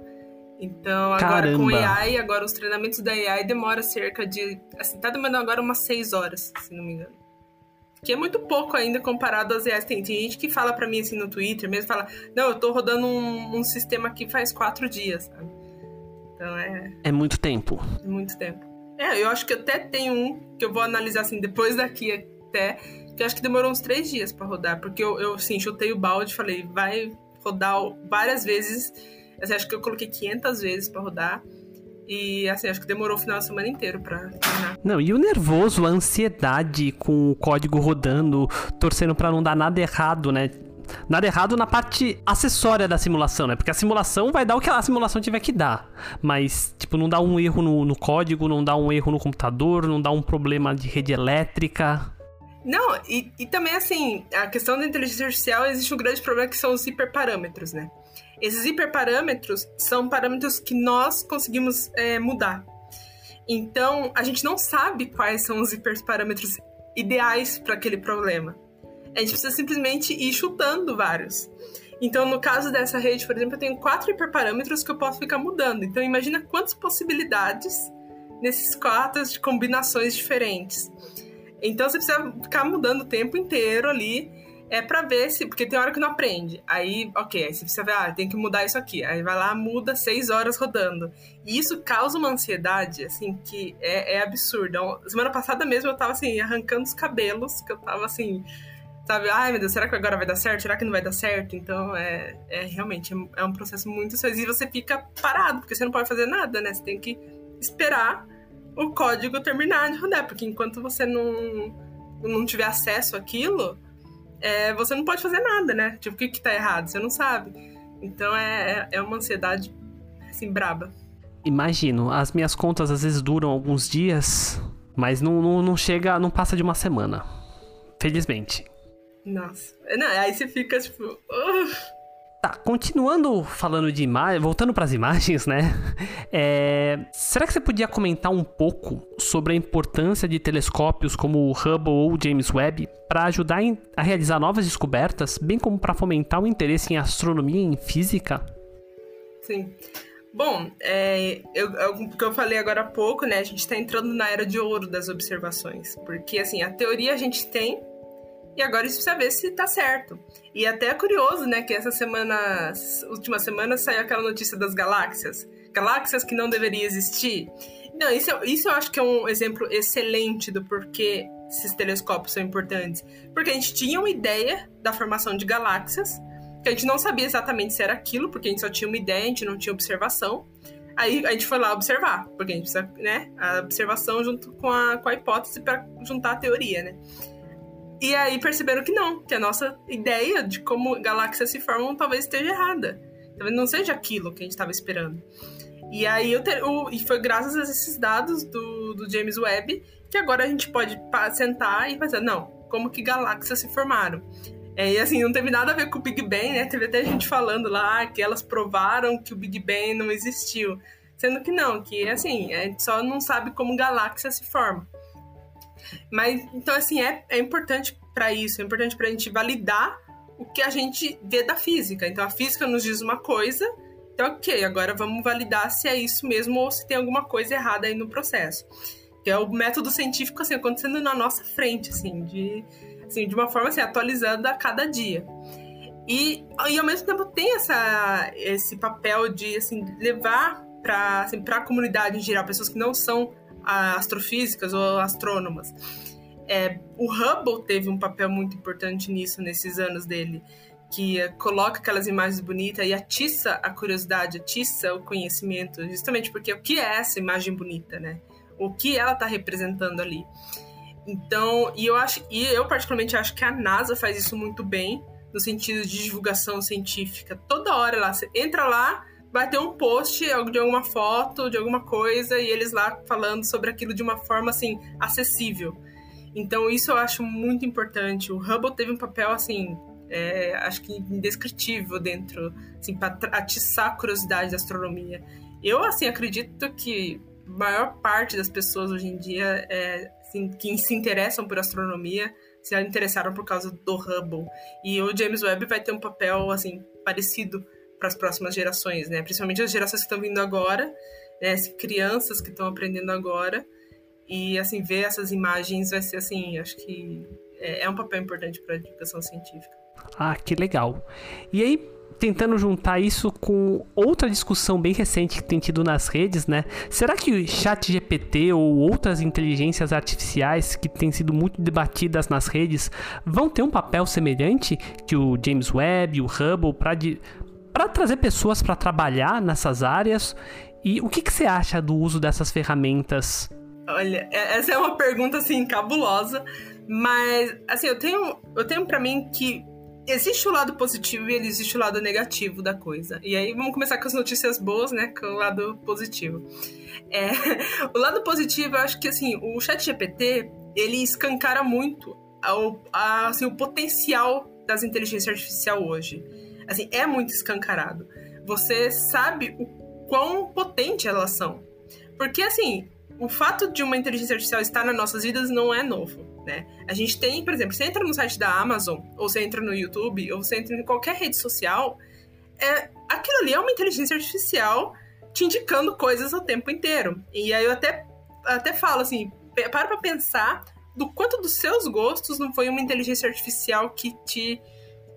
Então, agora Caramba. com AI, agora os treinamentos da AI demora cerca de. Assim, tá demorando agora umas 6 horas, se não me engano. Que é muito pouco ainda comparado às AIs. Tem, tem gente que fala para mim assim no Twitter mesmo, fala, não, eu tô rodando um, um sistema aqui faz quatro dias, sabe? Então é. É muito tempo. É muito tempo. É, eu acho que até tem um que eu vou analisar assim depois daqui até, que acho que demorou uns três dias para rodar, porque eu, eu assim, chutei o balde e falei, vai rodar várias vezes. Assim, acho que eu coloquei 500 vezes para rodar. E assim, acho que demorou o final de semana inteiro pra terminar. Não, e o nervoso, a ansiedade com o código rodando, torcendo para não dar nada errado, né? Nada errado na parte acessória da simulação, né? Porque a simulação vai dar o que a simulação tiver que dar. Mas, tipo, não dá um erro no, no código, não dá um erro no computador, não dá um problema de rede elétrica. Não, e, e também, assim, a questão da inteligência artificial existe um grande problema que são os hiperparâmetros, né? Esses hiperparâmetros são parâmetros que nós conseguimos é, mudar. Então, a gente não sabe quais são os hiperparâmetros ideais para aquele problema. A gente precisa simplesmente ir chutando vários. Então, no caso dessa rede, por exemplo, eu tenho quatro hiperparâmetros que eu posso ficar mudando. Então, imagina quantas possibilidades nesses quatro de combinações diferentes. Então, você precisa ficar mudando o tempo inteiro ali é para ver se. Porque tem hora que não aprende. Aí, ok, aí você precisa ver, ah, tem que mudar isso aqui. Aí vai lá, muda seis horas rodando. E isso causa uma ansiedade, assim, que é, é absurda. Então, semana passada mesmo eu tava, assim, arrancando os cabelos, que eu tava, assim sabe? Ai, meu Deus, será que agora vai dar certo? Será que não vai dar certo? Então, é, é realmente é um processo muito sério. E você fica parado, porque você não pode fazer nada, né? Você tem que esperar o código terminar de rodar, porque enquanto você não, não tiver acesso àquilo, é, você não pode fazer nada, né? Tipo, o que que tá errado? Você não sabe. Então, é, é uma ansiedade, assim, braba. Imagino, as minhas contas às vezes duram alguns dias, mas não, não, não chega, não passa de uma semana. Felizmente. Nossa. Não, aí você fica tipo. Uh. Tá, continuando falando de imagens, voltando para as imagens, né? É... será que você podia comentar um pouco sobre a importância de telescópios como o Hubble ou o James Webb para ajudar a realizar novas descobertas, bem como para fomentar o interesse em astronomia e em física? Sim. Bom, é, eu, o que eu falei agora há pouco, né? A gente está entrando na era de ouro das observações, porque assim a teoria a gente tem e agora isso precisa ver se tá certo. E até é curioso, né, que essa semana, última semana, saiu aquela notícia das galáxias. Galáxias que não deveriam existir. Não, isso, isso eu acho que é um exemplo excelente do porquê esses telescópios são importantes. Porque a gente tinha uma ideia da formação de galáxias, que a gente não sabia exatamente se era aquilo, porque a gente só tinha uma ideia, a gente não tinha observação. Aí a gente foi lá observar, porque a gente precisa, né, a observação junto com a, com a hipótese para juntar a teoria, né? E aí perceberam que não, que a nossa ideia de como galáxias se formam talvez esteja errada. Talvez não seja aquilo que a gente estava esperando. E aí eu ter, o, e foi graças a esses dados do, do James Webb que agora a gente pode sentar e fazer, não, como que galáxias se formaram. É, e assim, não teve nada a ver com o Big Bang, né? Teve até gente falando lá que elas provaram que o Big Bang não existiu. Sendo que não, que assim, a gente só não sabe como galáxia se forma. Mas, então, assim, é, é importante para isso, é importante para a gente validar o que a gente vê da física. Então, a física nos diz uma coisa, então, ok, agora vamos validar se é isso mesmo ou se tem alguma coisa errada aí no processo. Que é o método científico, assim, acontecendo na nossa frente, assim, de, assim, de uma forma, assim, atualizando a cada dia. E, e ao mesmo tempo tem essa, esse papel de, assim, levar para assim, a comunidade em geral, pessoas que não são astrofísicas ou astrônomas. É, o Hubble teve um papel muito importante nisso, nesses anos dele, que coloca aquelas imagens bonitas e atiça a curiosidade, atiça o conhecimento, justamente porque o que é essa imagem bonita, né? O que ela está representando ali. Então, e eu acho, e eu particularmente acho que a NASA faz isso muito bem, no sentido de divulgação científica. Toda hora lá, você entra lá, vai ter um post de alguma foto, de alguma coisa, e eles lá falando sobre aquilo de uma forma assim acessível. Então isso eu acho muito importante. O Hubble teve um papel assim, é, acho que indescritível dentro, assim, para atiçar a curiosidade da astronomia. Eu assim acredito que a maior parte das pessoas hoje em dia é, assim, que se interessam por astronomia se interessaram por causa do Hubble. E o James Webb vai ter um papel assim parecido para as próximas gerações, né? Principalmente as gerações que estão vindo agora, né? crianças que estão aprendendo agora. E assim ver essas imagens vai ser assim, acho que é, é um papel importante para a educação científica. Ah, que legal. E aí, tentando juntar isso com outra discussão bem recente que tem tido nas redes, né? Será que o chat GPT ou outras inteligências artificiais que têm sido muito debatidas nas redes vão ter um papel semelhante que o James Webb, o Hubble, para trazer pessoas para trabalhar nessas áreas? E o que, que você acha do uso dessas ferramentas Olha, é, essa é uma pergunta assim cabulosa, mas assim, eu tenho eu tenho para mim que existe o lado positivo e existe o lado negativo da coisa. E aí vamos começar com as notícias boas, né, com o lado positivo. É, o lado positivo, eu acho que assim, o Chat GPT, ele escancara muito a, assim, o potencial das inteligências artificiais hoje. Assim, é muito escancarado. Você sabe o quão potente elas são. Porque assim, o fato de uma inteligência artificial estar nas nossas vidas não é novo, né? A gente tem, por exemplo, você entra no site da Amazon, ou você entra no YouTube, ou você entra em qualquer rede social, é, aquilo ali é uma inteligência artificial te indicando coisas o tempo inteiro. E aí eu até, até falo assim, para pra pensar do quanto dos seus gostos não foi uma inteligência artificial que te,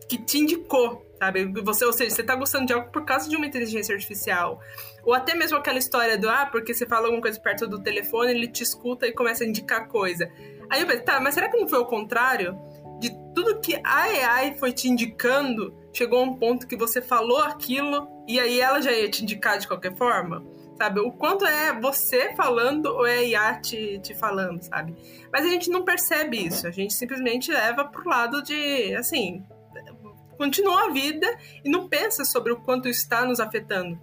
que te indicou, sabe? Você, ou seja, você tá gostando de algo por causa de uma inteligência artificial. Ou até mesmo aquela história do, ah, porque você fala alguma coisa perto do telefone, ele te escuta e começa a indicar coisa. Aí eu pensei, tá, mas será que não foi o contrário? De tudo que a AI foi te indicando, chegou a um ponto que você falou aquilo e aí ela já ia te indicar de qualquer forma? Sabe? O quanto é você falando ou é a IA te, te falando, sabe? Mas a gente não percebe isso. A gente simplesmente leva pro lado de, assim, continua a vida e não pensa sobre o quanto está nos afetando.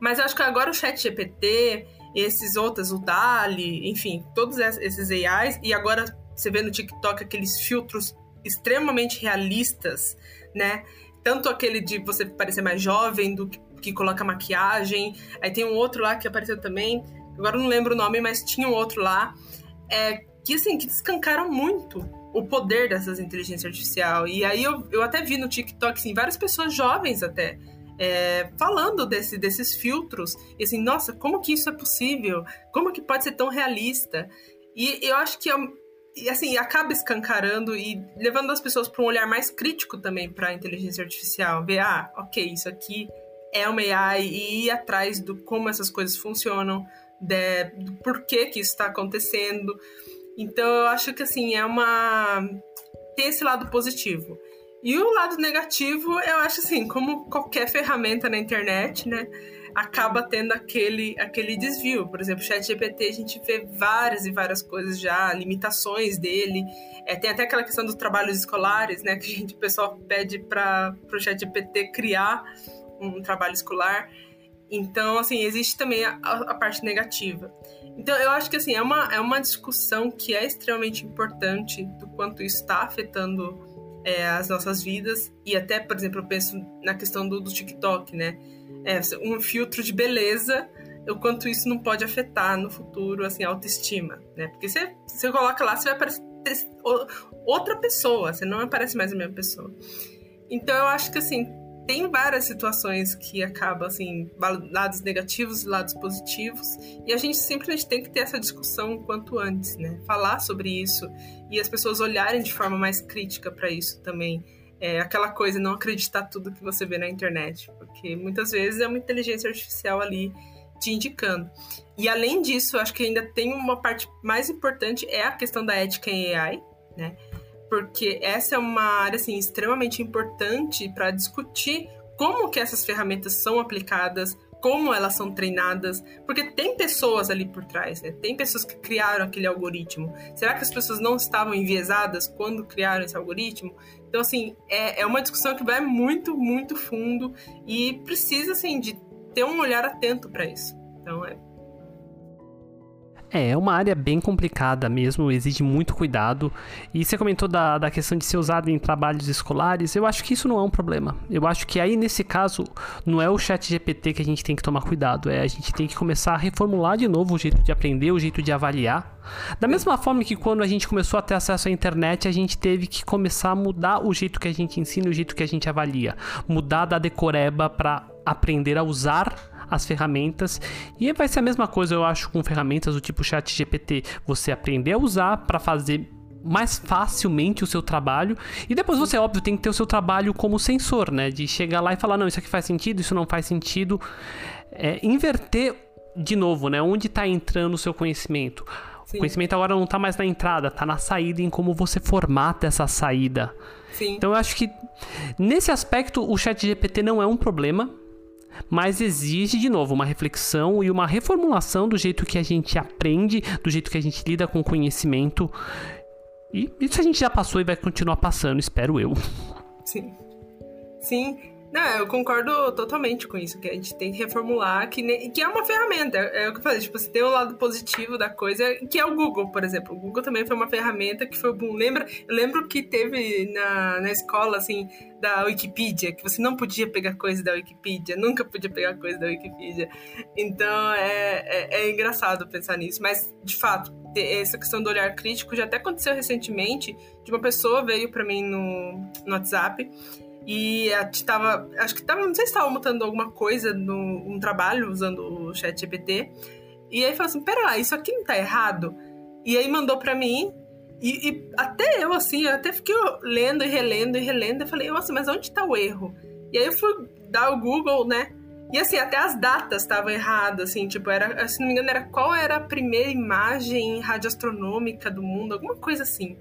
Mas eu acho que agora o chat GPT, esses outros, o DALI, enfim, todos esses AIs, e agora você vê no TikTok aqueles filtros extremamente realistas, né? Tanto aquele de você parecer mais jovem, do que, que coloca maquiagem. Aí tem um outro lá que apareceu também, agora não lembro o nome, mas tinha um outro lá. É, que assim, que descancaram muito o poder dessas inteligências artificiais. E aí eu, eu até vi no TikTok, assim, várias pessoas jovens até é, falando desse, desses filtros. E assim, nossa, como que isso é possível? Como que pode ser tão realista? E eu acho que e, assim acaba escancarando e levando as pessoas para um olhar mais crítico também para a inteligência artificial. Ver, ah, ok, isso aqui é uma AI e ir atrás do como essas coisas funcionam, de, do porquê que isso está acontecendo. Então eu acho que assim é uma tem esse lado positivo. E o lado negativo, eu acho assim, como qualquer ferramenta na internet, né? Acaba tendo aquele, aquele desvio. Por exemplo, o ChatGPT, a gente vê várias e várias coisas já, limitações dele. É, tem até aquela questão dos trabalhos escolares, né? Que a gente, o pessoal pede para o ChatGPT criar um trabalho escolar. Então, assim, existe também a, a, parte negativa. Então, eu acho que, assim, é uma, é uma discussão que é extremamente importante do quanto isso está afetando é, as nossas vidas. E até, por exemplo, eu penso na questão do, do TikTok, né? É, um filtro de beleza, o quanto isso não pode afetar no futuro, assim, a autoestima, né? Porque você, você coloca lá, você vai aparecer outra pessoa, você não aparece mais a mesma pessoa. Então eu acho que, assim, tem várias situações que acabam, assim, lados negativos e lados positivos, e a gente simplesmente tem que ter essa discussão o quanto antes, né? Falar sobre isso e as pessoas olharem de forma mais crítica para isso também. É aquela coisa, não acreditar tudo que você vê na internet, porque muitas vezes é uma inteligência artificial ali te indicando. E além disso, acho que ainda tem uma parte mais importante é a questão da ética em AI, né? Porque essa é uma área assim extremamente importante para discutir como que essas ferramentas são aplicadas, como elas são treinadas, porque tem pessoas ali por trás, né? Tem pessoas que criaram aquele algoritmo. Será que as pessoas não estavam enviesadas quando criaram esse algoritmo? Então, assim, é, é uma discussão que vai muito, muito fundo e precisa, assim, de ter um olhar atento para isso. Então, é é, é uma área bem complicada mesmo, exige muito cuidado. E você comentou da, da questão de ser usado em trabalhos escolares, eu acho que isso não é um problema. Eu acho que aí, nesse caso, não é o chat GPT que a gente tem que tomar cuidado, é a gente tem que começar a reformular de novo o jeito de aprender, o jeito de avaliar. Da mesma forma que quando a gente começou a ter acesso à internet, a gente teve que começar a mudar o jeito que a gente ensina, o jeito que a gente avalia. Mudar da decoreba para aprender a usar as ferramentas. E vai ser a mesma coisa, eu acho, com ferramentas do tipo Chat GPT. Você aprender a usar para fazer mais facilmente o seu trabalho. E depois você, óbvio, tem que ter o seu trabalho como sensor, né? De chegar lá e falar, não, isso aqui faz sentido, isso não faz sentido. É, inverter de novo, né? Onde está entrando o seu conhecimento. Sim. O conhecimento agora não está mais na entrada, está na saída, em como você formata essa saída. Sim. Então eu acho que nesse aspecto o chat GPT não é um problema mas exige, de novo, uma reflexão e uma reformulação do jeito que a gente aprende, do jeito que a gente lida com conhecimento. E isso a gente já passou e vai continuar passando, espero eu. Sim. Sim, não, eu concordo totalmente com isso, que a gente tem que reformular, que, que é uma ferramenta, é, o que eu falei, tipo, você tem o lado positivo da coisa, que é o Google, por exemplo. O Google também foi uma ferramenta que foi bom. Lembra, lembro que teve na, na escola, assim, da Wikipedia, que você não podia pegar coisa da Wikipedia, nunca podia pegar coisa da Wikipedia. Então, é, é, é engraçado pensar nisso, mas, de fato, essa questão do olhar crítico já até aconteceu recentemente, de uma pessoa veio para mim no, no WhatsApp e a gente tava. Acho que tava. Não sei se tava montando alguma coisa no um trabalho usando o chat GPT. E aí falou assim: pera lá, isso aqui não tá errado? E aí mandou para mim. E, e, até eu, assim, eu até fiquei lendo e relendo e relendo. Eu falei, nossa, mas onde tá o erro? E aí eu fui dar o Google, né? E assim, até as datas estavam erradas, assim, tipo, era, se não me engano, era qual era a primeira imagem radioastronômica do mundo, alguma coisa assim.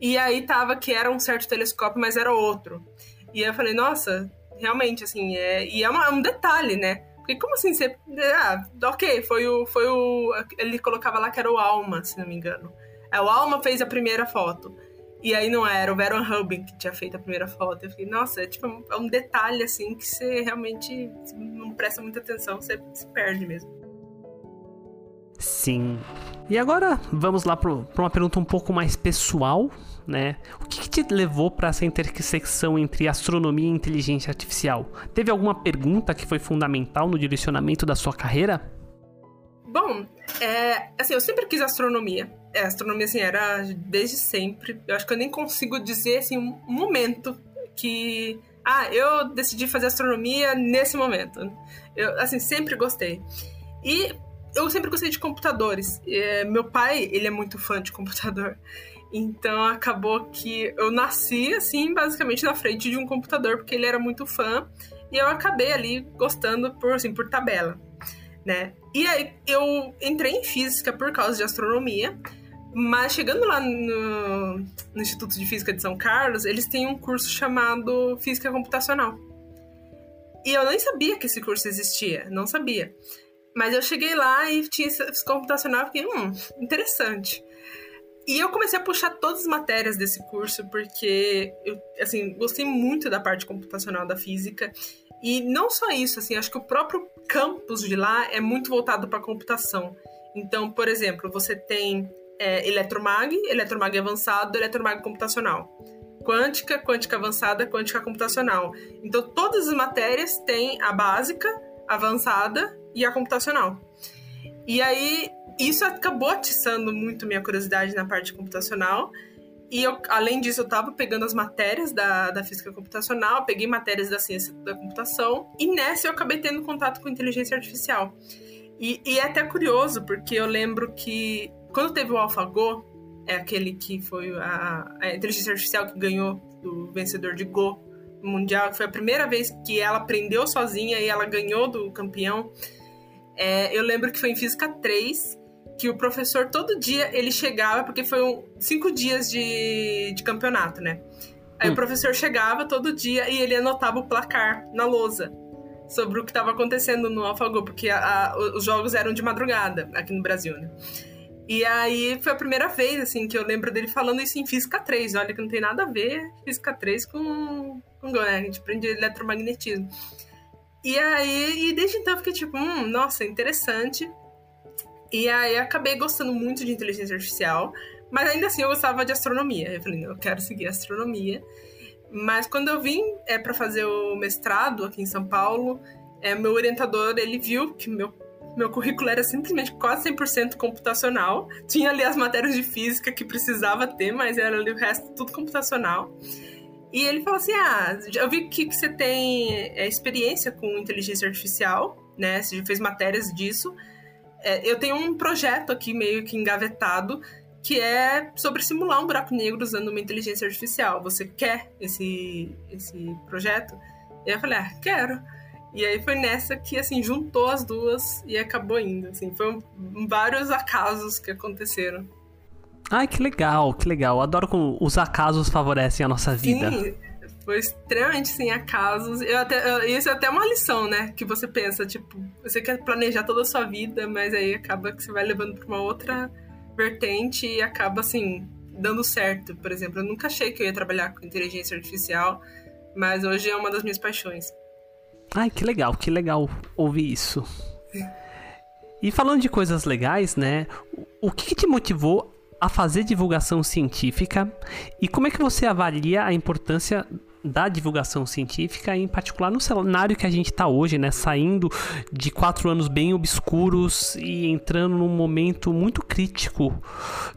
E aí tava que era um certo telescópio, mas era outro. E eu falei, nossa, realmente, assim, é... e é, uma, é um detalhe, né? Porque como assim você. Ah, ok, foi o, foi o. Ele colocava lá que era o Alma, se não me engano. É, o Alma fez a primeira foto. E aí não era, o Veron Rubin que tinha feito a primeira foto. Eu fiquei, nossa, é tipo é um detalhe assim que você realmente não presta muita atenção, você se perde mesmo. Sim. E agora vamos lá para uma pergunta um pouco mais pessoal, né? O que, que te levou para essa intersecção entre astronomia e inteligência artificial? Teve alguma pergunta que foi fundamental no direcionamento da sua carreira? Bom, é, assim, eu sempre quis astronomia. É, astronomia, assim, era desde sempre. Eu acho que eu nem consigo dizer, assim, um momento que... Ah, eu decidi fazer astronomia nesse momento. Eu, assim, sempre gostei. E eu sempre gostei de computadores. É, meu pai, ele é muito fã de computador. Então acabou que eu nasci assim, basicamente na frente de um computador, porque ele era muito fã, e eu acabei ali gostando por assim, por tabela, né? E aí eu entrei em física por causa de astronomia, mas chegando lá no, no Instituto de Física de São Carlos, eles têm um curso chamado Física Computacional. E eu nem sabia que esse curso existia, não sabia. Mas eu cheguei lá e tinha esse computacional e fiquei, hum, interessante. E eu comecei a puxar todas as matérias desse curso, porque eu, assim, gostei muito da parte computacional da física. E não só isso, assim, acho que o próprio campus de lá é muito voltado para computação. Então, por exemplo, você tem é, eletromag, eletromag avançado, eletromag computacional. Quântica, quântica avançada, quântica computacional. Então, todas as matérias têm a básica, avançada e a computacional. E aí, isso acabou atiçando muito minha curiosidade na parte computacional. E eu, além disso, eu estava pegando as matérias da, da física computacional, peguei matérias da ciência da computação, e nessa eu acabei tendo contato com inteligência artificial. E, e é até curioso, porque eu lembro que quando teve o AlphaGo, é aquele que foi a, a inteligência artificial que ganhou do vencedor de Go mundial, que foi a primeira vez que ela aprendeu sozinha e ela ganhou do campeão. É, eu lembro que foi em Física 3, que o professor todo dia ele chegava, porque foi um, cinco dias de, de campeonato, né? Aí hum. o professor chegava todo dia e ele anotava o placar na lousa sobre o que estava acontecendo no AlphaGo, porque a, a, os jogos eram de madrugada aqui no Brasil, né? E aí foi a primeira vez, assim, que eu lembro dele falando isso em Física 3. Olha que não tem nada a ver Física 3 com, com né? A gente aprende eletromagnetismo. E aí, e desde então eu fiquei tipo, hum, nossa, interessante. E aí acabei gostando muito de inteligência artificial, mas ainda assim eu gostava de astronomia. Eu falei, eu quero seguir astronomia. Mas quando eu vim é, para fazer o mestrado aqui em São Paulo, é, meu orientador, ele viu que meu, meu currículo era simplesmente quase 100% computacional. Tinha ali as matérias de física que precisava ter, mas era ali o resto tudo computacional. E ele falou assim: Ah, eu vi que, que você tem é, experiência com inteligência artificial, né? Você já fez matérias disso. É, eu tenho um projeto aqui meio que engavetado que é sobre simular um buraco negro usando uma inteligência artificial. Você quer esse, esse projeto? E eu falei, ah, quero. E aí foi nessa que, assim, juntou as duas e acabou indo, assim. Foram vários acasos que aconteceram. Ai, que legal, que legal. Adoro como os acasos favorecem a nossa vida. Sim, foi extremamente sem acasos. Eu até, eu, isso é até uma lição, né? Que você pensa, tipo, você quer planejar toda a sua vida, mas aí acaba que você vai levando para uma outra vertente e acaba assim dando certo. Por exemplo, eu nunca achei que eu ia trabalhar com inteligência artificial, mas hoje é uma das minhas paixões. Ai, que legal, que legal ouvir isso. E falando de coisas legais, né? O que, te motivou a fazer divulgação científica e como é que você avalia a importância da divulgação científica, em particular no cenário que a gente está hoje, né? Saindo de quatro anos bem obscuros e entrando num momento muito crítico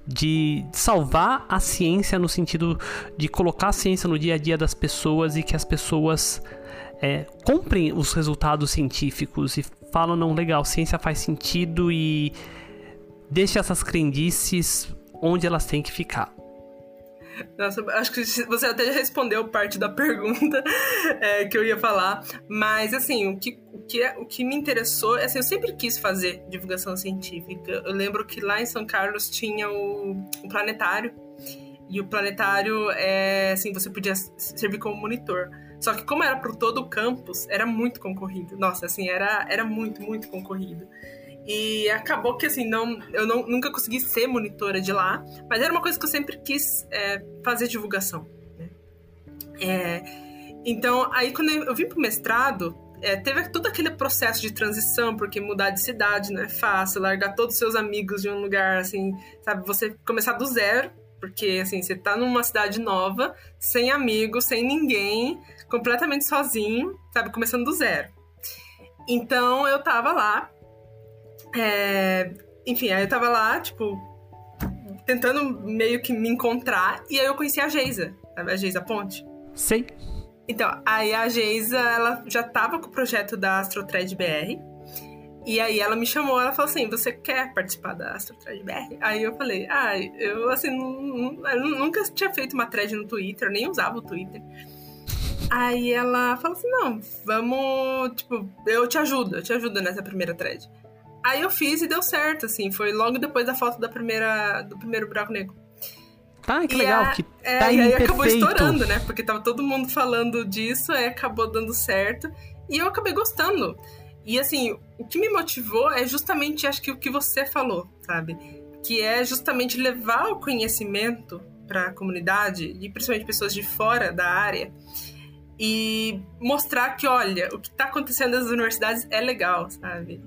de salvar a ciência no sentido de colocar a ciência no dia a dia das pessoas e que as pessoas é, comprem os resultados científicos e falam, não, legal, ciência faz sentido e deixe essas crendices onde elas têm que ficar. Nossa, acho que você até respondeu parte da pergunta é, que eu ia falar. Mas, assim, o que, o, que, é, o que me interessou... Assim, eu sempre quis fazer divulgação científica. Eu lembro que lá em São Carlos tinha o, o planetário. E o planetário, é, assim, você podia servir como monitor. Só que como era para todo o campus, era muito concorrido. Nossa, assim, era, era muito, muito concorrido. E acabou que, assim, não, eu não, nunca consegui ser monitora de lá, mas era uma coisa que eu sempre quis é, fazer divulgação. Né? É, então, aí quando eu, vim pro mestrado, é, teve todo aquele processo de transição, porque mudar de cidade não é fácil, largar todos os seus amigos de um lugar, assim, sabe? Você começar do zero, porque, assim, você tá numa cidade nova, sem amigos, sem ninguém, completamente sozinho, sabe? Começando do zero. Então, eu tava lá, é, enfim, aí eu tava lá, tipo, tentando meio que me encontrar, e aí eu conheci a Geisa, sabe? A Geisa Ponte. Sei. Então, aí a Geisa, ela já tava com o projeto da AstroTred BR, e aí ela me chamou, ela falou assim, você quer participar da AstroTred BR? Aí eu falei, ah, eu assim, eu nunca tinha feito uma thread no Twitter, nem usava o Twitter. Aí ela falou assim, não, vamos, tipo, eu te ajudo, eu te ajudo nessa primeira thread. Aí eu fiz e deu certo, assim. Foi logo depois da foto da primeira, do primeiro buraco negro. Ah, que e legal, a, que é, tá E aí acabou estourando, né? Porque tava todo mundo falando disso, aí acabou dando certo. E eu acabei gostando. E assim, o que me motivou é justamente, acho que o que você falou, sabe? Que é justamente levar o conhecimento para a comunidade, e principalmente pessoas de fora da área, e mostrar que, olha, o que está acontecendo nas universidades é legal, sabe?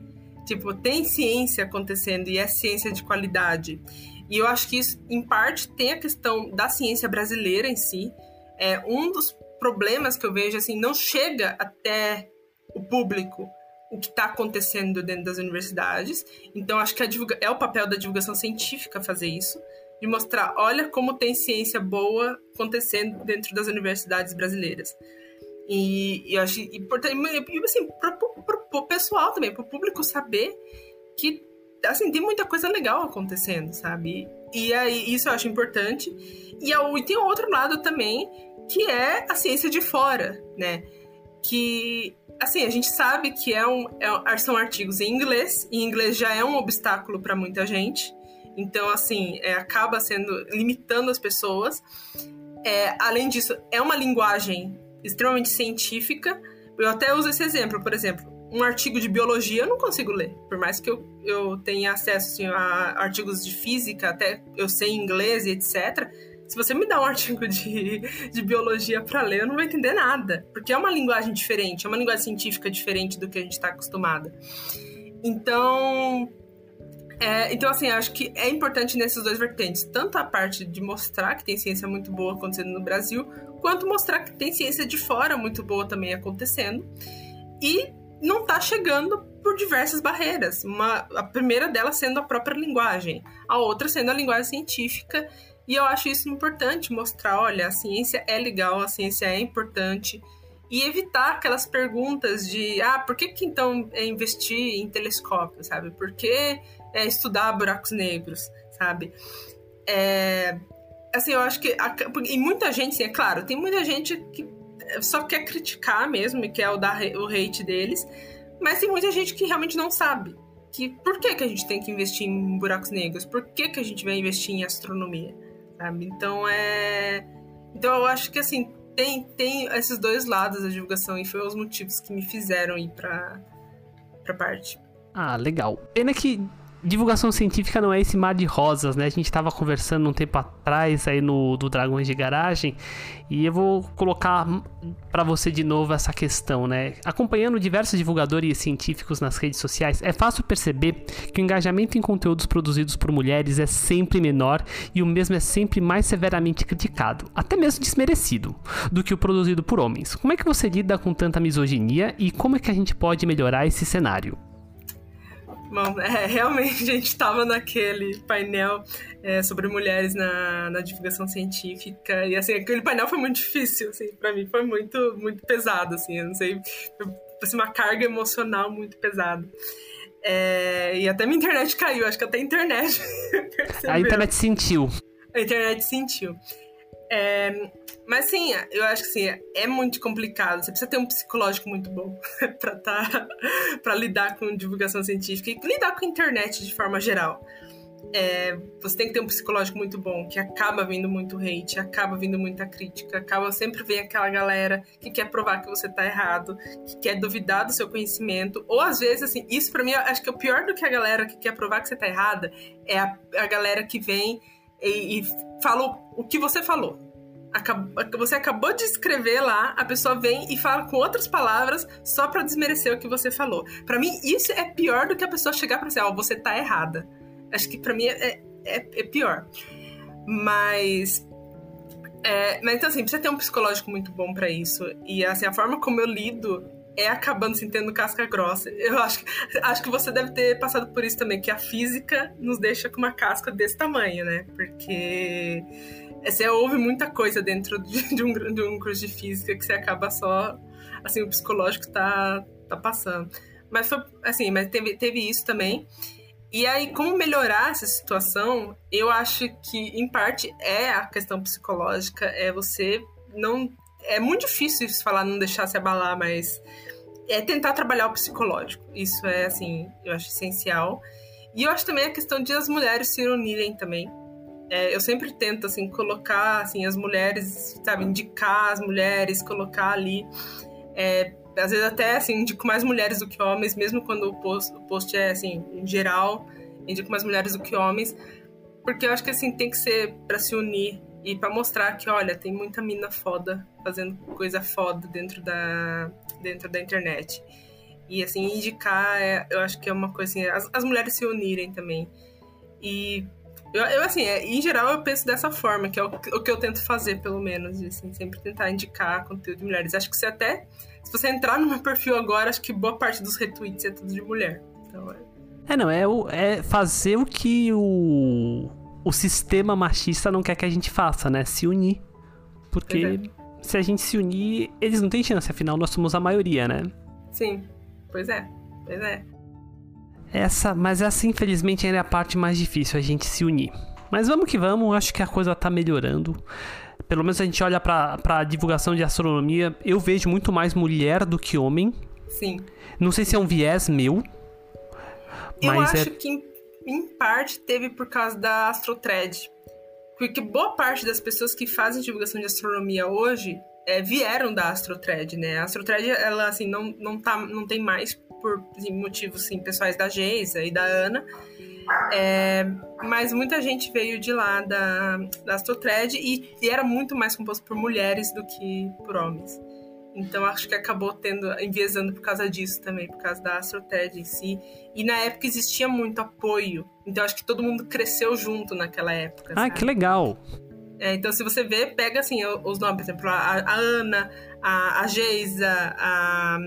Tipo, tem ciência acontecendo e é ciência de qualidade. E eu acho que isso, em parte, tem a questão da ciência brasileira em si. É um dos problemas que eu vejo, assim, não chega até o público o que está acontecendo dentro das universidades. Então, acho que divulga... é o papel da divulgação científica fazer isso, de mostrar, olha como tem ciência boa acontecendo dentro das universidades brasileiras. E, e eu acho importante, e, assim, para o pessoal também, para o público saber que assim, tem muita coisa legal acontecendo, sabe? E aí, isso eu acho importante. E, e tem outro lado também, que é a ciência de fora, né? Que, assim, a gente sabe que é um, é, são artigos em inglês, e inglês já é um obstáculo para muita gente. Então, assim, é, acaba sendo limitando as pessoas. É, além disso, é uma linguagem extremamente científica. Eu até uso esse exemplo, por exemplo, um artigo de biologia eu não consigo ler. Por mais que eu, eu tenha acesso assim, a artigos de física, até eu sei inglês e etc. Se você me dá um artigo de, de biologia para ler, eu não vou entender nada. Porque é uma linguagem diferente, é uma linguagem científica diferente do que a gente está acostumada. Então, é, então, assim, acho que é importante nesses dois vertentes. Tanto a parte de mostrar que tem ciência muito boa acontecendo no Brasil, quanto mostrar que tem ciência de fora muito boa também acontecendo. E não está chegando por diversas barreiras. Uma, a primeira delas sendo a própria linguagem, a outra sendo a linguagem científica. E eu acho isso importante mostrar, olha, a ciência é legal, a ciência é importante e evitar aquelas perguntas de ah, por que, que então é investir em telescópio, sabe? Por que é estudar buracos negros, sabe? É, assim, eu acho que. E muita gente, sim, é claro, tem muita gente que só quer criticar mesmo e quer dar, o hate deles, mas tem muita gente que realmente não sabe. Que, por que, que a gente tem que investir em buracos negros? Por que, que a gente vai investir em astronomia? Sabe? Então é. Então eu acho que assim, tem, tem esses dois lados da divulgação e foi os motivos que me fizeram ir pra, pra parte. Ah, legal. Pena que divulgação científica não é esse mar de rosas, né? A gente estava conversando um tempo atrás aí no do Dragões de Garagem e eu vou colocar para você de novo essa questão, né? Acompanhando diversos divulgadores científicos nas redes sociais, é fácil perceber que o engajamento em conteúdos produzidos por mulheres é sempre menor e o mesmo é sempre mais severamente criticado, até mesmo desmerecido, do que o produzido por homens. Como é que você lida com tanta misoginia e como é que a gente pode melhorar esse cenário? Bom, é, realmente a gente estava naquele painel é, sobre mulheres na, na, divulgação científica e assim aquele painel foi muito difícil, assim, para mim foi muito muito pesado, assim, eu não sei, assim, uma carga emocional muito pesada. É, e até minha internet caiu, acho que até a internet. a internet sentiu. A internet sentiu. É, mas sim, eu acho que sim, é muito complicado. Você precisa ter um psicológico muito bom para tá, para lidar com divulgação científica e lidar com a internet de forma geral. É, você tem que ter um psicológico muito bom, que acaba vindo muito hate, acaba vindo muita crítica, acaba sempre vem aquela galera que quer provar que você tá errado, que quer duvidar do seu conhecimento, ou às vezes, assim, isso para mim, acho que é o pior do que a galera que quer provar que você tá errada, é a, a galera que vem e, e fala o, que você falou você acabou de escrever lá, a pessoa vem e fala com outras palavras só para desmerecer o que você falou. Para mim, isso é pior do que a pessoa chegar para dizer, ó, oh, você tá errada. Acho que para mim é, é, é, pior. Mas. É, mas então, assim, precisa ter um psicológico muito bom para isso. E, assim, a forma como eu lido é acabando se tendo casca grossa. Eu acho, acho que você deve ter passado por isso também, que a física nos deixa com uma casca desse tamanho, né? Porque você ouve muita coisa dentro de, de, um, de um curso de física que você acaba só. Assim, o psicológico tá, tá passando. Mas foi assim, mas teve, teve isso também. E aí, como melhorar essa situação, eu acho que, em parte, é a questão psicológica, é você não. É muito difícil falar, não deixar se abalar, mas é tentar trabalhar o psicológico. Isso é, assim, eu acho essencial. E eu acho também a questão de as mulheres se unirem também. É, eu sempre tento, assim, colocar, assim, as mulheres, sabe, indicar as mulheres, colocar ali. É, às vezes até, assim, indico mais mulheres do que homens, mesmo quando o post, o post é, assim, em geral, indico mais mulheres do que homens, porque eu acho que, assim, tem que ser para se unir e para mostrar que, olha, tem muita mina foda fazendo coisa foda dentro da, dentro da internet. E, assim, indicar, é, eu acho que é uma coisa, assim, as, as mulheres se unirem também. E eu, eu, assim, é, em geral eu penso dessa forma, que é o, o que eu tento fazer, pelo menos, assim, sempre tentar indicar conteúdo de mulheres. Acho que você até, se você entrar no meu perfil agora, acho que boa parte dos retweets é tudo de mulher. Então, é... é, não, é, o, é fazer o que o, o sistema machista não quer que a gente faça, né? Se unir. Porque. Se a gente se unir, eles não têm chance, afinal nós somos a maioria, né? Sim, pois é, pois é. Essa, mas essa infelizmente ainda é a parte mais difícil, a gente se unir. Mas vamos que vamos, acho que a coisa tá melhorando. Pelo menos a gente olha pra, pra divulgação de astronomia, eu vejo muito mais mulher do que homem. Sim. Não sei se é um viés meu. Eu Mas acho é. que em, em parte teve por causa da AstroTred. Porque boa parte das pessoas que fazem divulgação de astronomia hoje é, vieram da AstroTred, né? A AstroTred, ela, assim, não, não, tá, não tem mais por assim, motivos, assim, pessoais da Geisa e da Ana. É, mas muita gente veio de lá da, da AstroTred e, e era muito mais composto por mulheres do que por homens. Então acho que acabou tendo, enviesando por causa disso também, por causa da AstroTed em si. E na época existia muito apoio. Então acho que todo mundo cresceu junto naquela época. Ah, sabe? que legal. É, então se você vê, pega assim os nomes, por exemplo, a, a Ana, a, a Geisa, a,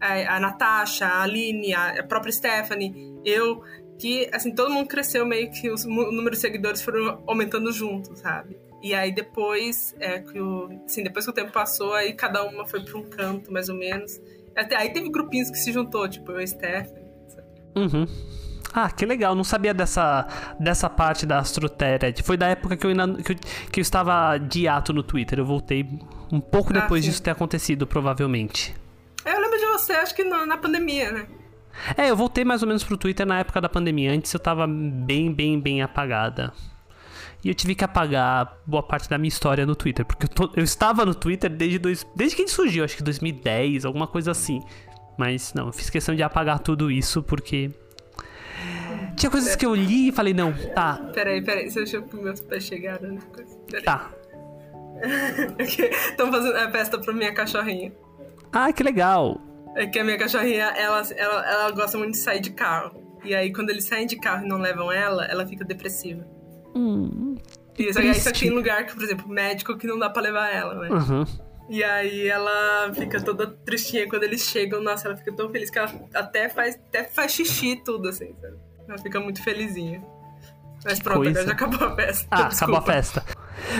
a, a Natasha, a Aline, a, a própria Stephanie, eu, que assim, todo mundo cresceu meio que os, o número de seguidores foram aumentando junto, sabe? E aí depois, é, que o, assim, depois que o tempo passou, aí cada uma foi para um canto, mais ou menos. Até, aí teve grupinhos que se juntou, tipo eu e Stephanie. Uhum. Ah, que legal, não sabia dessa, dessa parte da AstroTed. Foi da época que eu, ainda, que, eu, que eu estava de ato no Twitter. Eu voltei um pouco Ah, depois disso ter acontecido, provavelmente. Eu lembro de você, acho que no- na pandemia, né? É, eu voltei mais ou menos pro Twitter na época da pandemia. Antes eu tava bem, bem, bem apagada. E eu tive que apagar boa parte da minha história no Twitter. Porque eu, tô- eu estava no Twitter desde, dois, desde que ele surgiu, acho que 2010, alguma coisa assim. Mas não, eu fiz questão de apagar tudo isso porque. Tinha coisas que eu li e falei, não, tá, Peraí, peraí, deixa eu que meus pés chegaram. Né? Peraí. tá. Estão fazendo a festa pra minha cachorrinha. Ah, que legal. É que a minha cachorrinha, ela, ela, ela gosta muito de sair de carro. E aí, quando eles saem de carro e não levam ela, ela fica depressiva. Hum, E que aí só que tem lugar que, por exemplo, médico que não dá pra levar ela, né? uhum. E aí ela fica toda tristinha quando eles chegam. Nossa, ela fica tão feliz que ela até faz, até faz xixi e tudo, assim, sabe? Ela fica muito felizinha. Mas pronto, coisa. agora já acabou a festa. Ah, Desculpa. acabou a festa.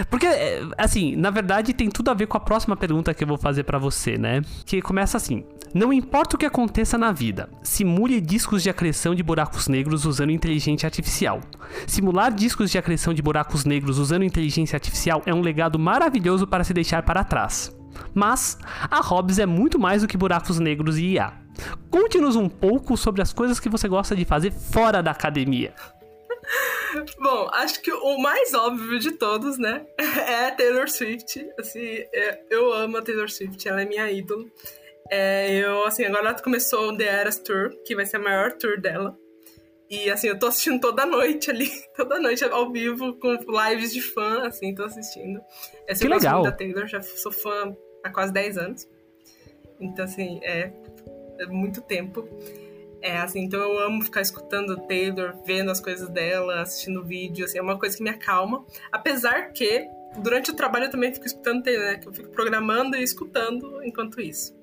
Porque, é, assim, na verdade tem tudo a ver com a próxima pergunta que eu vou fazer pra você, né? Que começa assim: Não importa o que aconteça na vida, simule discos de acreção de buracos negros usando inteligência artificial. Simular discos de acreção de buracos negros usando inteligência artificial é um legado maravilhoso para se deixar para trás. Mas a Hobbs é muito mais do que buracos negros e IA. Conte-nos um pouco sobre as coisas que você gosta de fazer fora da academia. Bom, acho que o mais óbvio de todos, né? É Taylor Swift. Assim, é- eu amo a Taylor Swift, ela é minha ídolo. É, eu, assim, agora ela começou o The Eras Tour, que vai ser a maior tour dela. E, assim, eu tô assistindo toda noite ali, toda noite ao vivo, com lives de fã, assim, tô assistindo. É, Que eu gosto legal. da Taylor, já sou fã há quase 10 anos. Então, assim, é, é muito tempo. É, assim, então eu amo ficar escutando Taylor, vendo as coisas dela, assistindo vídeo, assim, é uma coisa que me acalma. Apesar que, durante o trabalho eu também fico escutando Taylor, né? Que eu fico programando e escutando enquanto isso.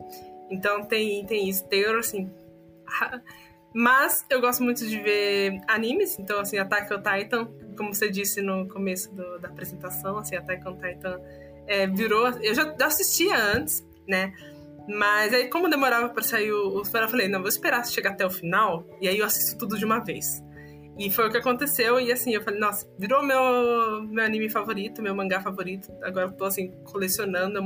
Então tem, tem isso. Taylor, assim... Mas eu gosto muito de ver animes, então, assim, Attack on Titan, como você disse no começo do- da apresentação, assim, Attack on Titan é, virou... Eu já assistia antes, né? Mas aí, como demorava pra sair o, final, eu falei, não, vou esperar chegar até o final, e aí eu assisto tudo de uma vez. E foi o que aconteceu, e assim, eu falei, nossa, virou meu, meu anime favorito, meu mangá favorito. Agora eu tô, assim, colecionando.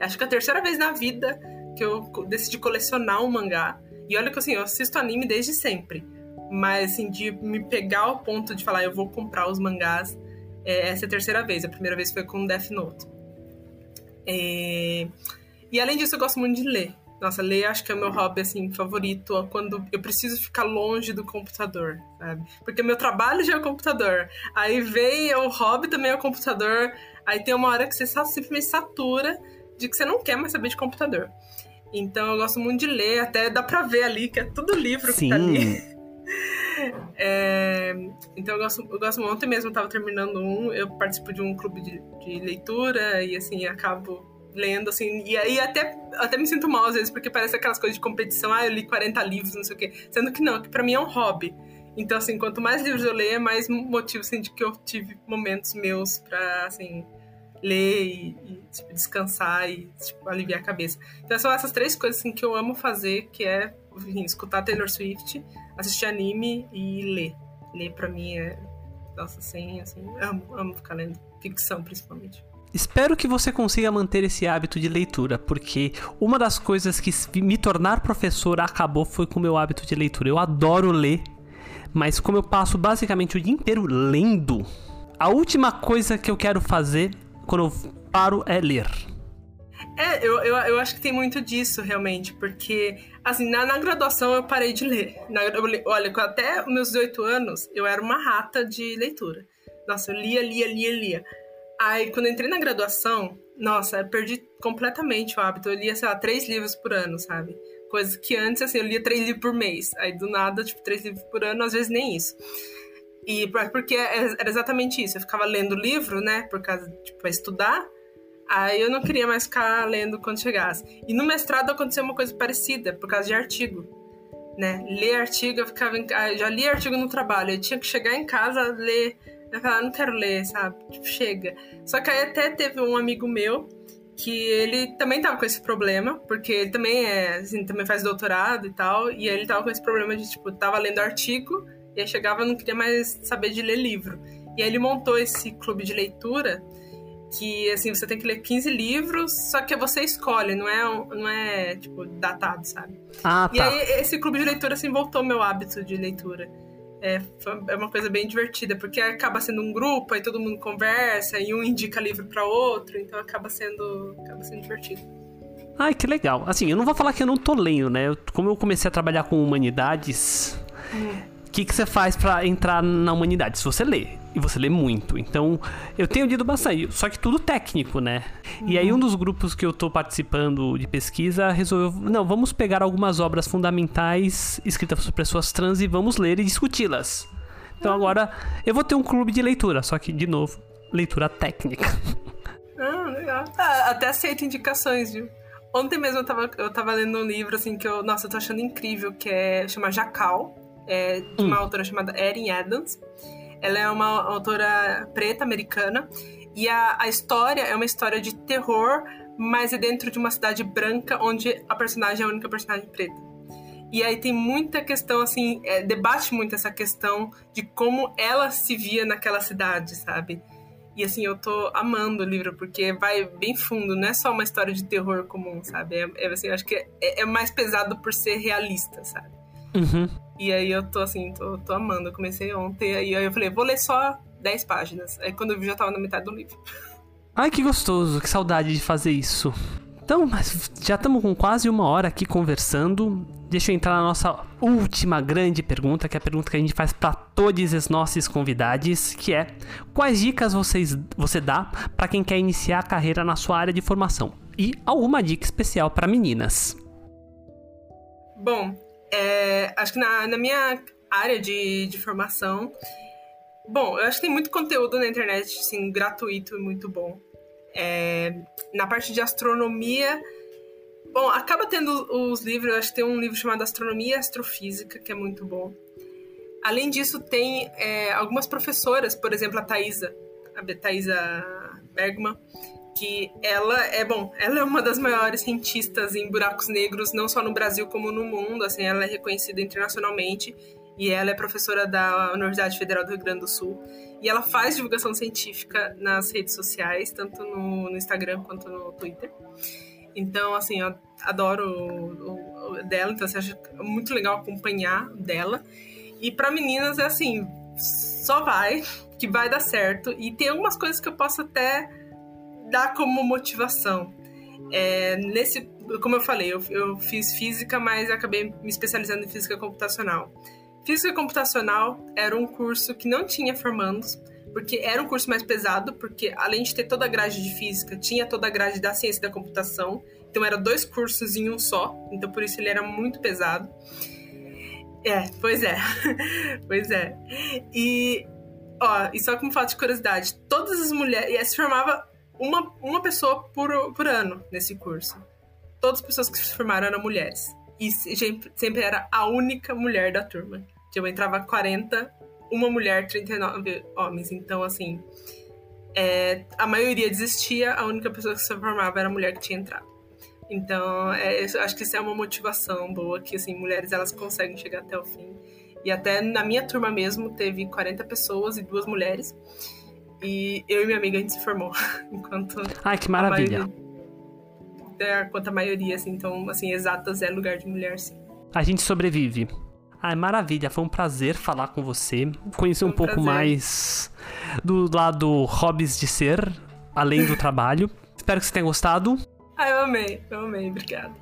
Acho que é a terceira vez na vida que eu decidi colecionar um mangá. E olha que, assim, eu assisto anime desde sempre. Mas, assim, de me pegar ao ponto de falar, eu vou comprar os mangás, é, essa é a terceira vez. A primeira vez foi com Death Note. É, E além disso, eu gosto muito de ler. Nossa, ler acho que é o meu hobby, assim, favorito quando eu preciso ficar longe do computador, sabe? Porque meu trabalho já é o computador. Aí vem o hobby também é o computador. Aí tem uma hora que você simplesmente satura de que você não quer mais saber de computador. Então eu gosto muito de ler, até dá pra ver ali que é tudo livro que tá ali. É, então eu gosto, eu gosto ontem mesmo, eu tava terminando um, eu participo de um clube de, de leitura e assim, acabo lendo, assim, e aí até, até me sinto mal às vezes, porque parece aquelas coisas de competição, ah, eu li 40 livros, não sei o quê, sendo que não, que pra mim é um hobby. Então, assim, quanto mais livros eu ler, mais motivo, assim, de que eu tive momentos meus pra, assim, ler e, e, tipo, descansar e, tipo, aliviar a cabeça. Então, são essas três coisas, assim, que eu amo fazer, que é enfim, escutar Taylor Swift, assistir anime e ler. Ler pra mim é. Nossa, assim, assim, amo, amo ficar lendo. Ficção, principalmente. Espero que você consiga manter esse hábito de leitura, porque uma das coisas que me tornar professor acabou foi com o meu hábito de leitura. Eu adoro ler, mas como eu passo basicamente o dia inteiro lendo, a última coisa que eu quero fazer quando eu paro é ler. É, eu, eu, eu acho que tem muito disso, realmente, porque, assim, na, na graduação eu parei de ler. Na, eu, olha, até meus 18 anos, eu era uma rata de leitura. Nossa, eu lia, lia, lia, lia. Aí, quando entrei na graduação, nossa, eu perdi completamente o hábito. Eu lia, sei lá, três livros por ano, sabe? Coisa que antes, assim, eu lia três livros por mês. Aí, do nada, tipo, três livros por ano, às vezes nem isso. E porque é, era exatamente isso. Eu ficava lendo livro, né, por causa, tipo, estudar. Aí eu não queria mais ficar lendo quando chegasse. E no mestrado aconteceu uma coisa parecida, por causa de artigo. Né? Ler artigo, eu ficava em... já li artigo no trabalho, eu tinha que chegar em casa, ler eu falava, ah, não quero ler, sabe? Tipo, chega. Só que aí até teve um amigo meu que ele também tava com esse problema, porque ele também é, assim, também faz doutorado e tal, e ele tava com esse problema de, tipo, tava lendo artigo, e aí chegava e não queria mais saber de ler livro. E aí ele montou esse clube de leitura, que, assim, você tem que ler 15 livros, só que você escolhe, não é, não é tipo, datado, sabe? Ah, tá. E aí esse clube de leitura, assim, voltou meu hábito de leitura é, é uma coisa bem divertida, porque acaba sendo um grupo, aí todo mundo conversa, e um indica livro para outro, então acaba sendo, acaba sendo divertido. Ai, que legal. Assim, eu não vou falar que eu não tô lendo, né? Como eu comecei a trabalhar com humanidades, hum que, que você faz para entrar na humanidade? Se você lê, e você lê muito. Então, eu tenho lido bastante, só que tudo técnico, né? Uhum. E aí, um dos grupos que eu tô participando de pesquisa resolveu: não, vamos pegar algumas obras fundamentais escritas por pessoas trans e vamos ler e discuti-las. Então, agora eu vou ter um clube de leitura, só que, de novo, leitura técnica. Ah, legal. Ah, até aceito indicações, viu? Ontem mesmo eu tava, eu tava lendo um livro, assim, que eu, nossa, eu tô achando incrível, que é, chama Jacal é, de uma hum. autora chamada Erin Adams. Ela é uma autora preta americana e a, a história é uma história de terror, mas é dentro de uma cidade branca onde a personagem é a única personagem preta. E aí tem muita questão, assim, é, debate muito essa questão de como ela se via naquela cidade, sabe? E assim, eu tô amando o livro, porque vai bem fundo, não é só uma história de terror comum, sabe? É, é assim, eu acho que é, é mais pesado por ser realista, sabe? Uhum. E aí eu tô assim, tô, tô amando. Eu comecei ontem, aí eu falei, vou ler só 10 páginas. Aí quando eu vi, já tava na metade do livro. Ai, que gostoso, que saudade de fazer isso. Então, já estamos com quase uma hora aqui conversando. Deixa eu entrar na nossa última grande pergunta, que é a pergunta que a gente faz para todos os nossos convidados, que é: quais dicas vocês, você dá para quem quer iniciar a carreira na sua área de formação? E alguma dica especial para meninas? Bom, é, acho que na, na minha área de, de formação, bom, eu acho que tem muito conteúdo na internet, assim, gratuito e muito bom. É, na parte de astronomia, bom, acaba tendo os livros, acho que tem um livro chamado Astronomia e Astrofísica, que é muito bom. Além disso, tem é, algumas professoras, por exemplo, a Thaisa, a Thaisa Bergman, que ela é bom, ela é uma das maiores cientistas em buracos negros, não só no Brasil como no mundo, assim, ela é reconhecida internacionalmente e ela é professora da Universidade Federal do Rio Grande do Sul e ela faz divulgação científica nas redes sociais, tanto no, no Instagram quanto no Twitter. Então, assim, eu adoro o, o dela, então assim, acho muito legal acompanhar dela. E para meninas é assim, só vai, que vai dar certo. E tem algumas coisas que eu posso até dá como motivação. É, nesse, como eu falei, eu, eu fiz física, mas acabei me especializando em física computacional. Física computacional era um curso que não tinha formandos, porque era um curso mais pesado, porque além de ter toda a grade de física, tinha toda a grade da ciência da computação. Então era dois cursos em um só, então por isso ele era muito pesado. É, pois é. pois é. E ó, e só como falta de curiosidade, todas as mulheres, se formava uma, uma pessoa por, por ano nesse curso. Todas as pessoas que se formaram eram mulheres. E sempre era a única mulher da turma. Tipo, entrava 40, uma mulher, 39 homens. Então, assim, é, a maioria desistia, a única pessoa que se formava era a mulher que tinha entrado. Então, é, eu acho que isso é uma motivação boa, que assim, mulheres elas conseguem chegar até o fim. E até na minha turma mesmo teve 40 pessoas e duas mulheres. E eu e minha amiga a gente se formou. Enquanto. Ai, que maravilha. Maioria, é, quanto a maioria, assim, então, assim, exatas é lugar de mulher, sim. A gente sobrevive. Ai, maravilha, foi um prazer falar com você, conhecer um, um pouco prazer. mais do lado hobbies de ser, além do trabalho. Espero que você tenha gostado. Ah, eu amei, eu amei, obrigada.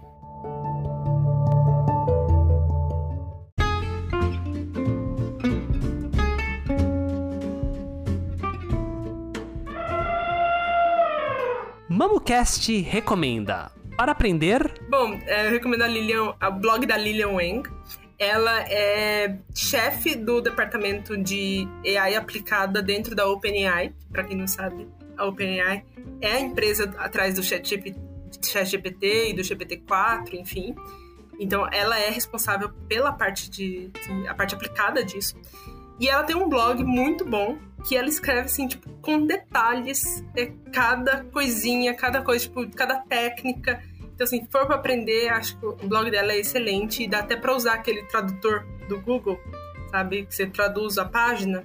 MamuCast recomenda. Para aprender. Bom, é, eu recomendo a Lilian, a blog da Lilian Wang. Ela é chefe do departamento de AI aplicada dentro da OpenAI. Para quem não sabe, a OpenAI é a empresa atrás do ChatGPT Chat e do GPT-4, enfim. Então, ela é responsável pela parte de a parte aplicada disso. E ela tem um blog muito bom que ela escreve assim, tipo, com detalhes, é, cada coisinha, cada coisa, tipo, cada técnica. Então, assim, for pra aprender, acho que o blog dela é excelente e dá até pra usar aquele tradutor do Google, sabe? Que você traduz a página.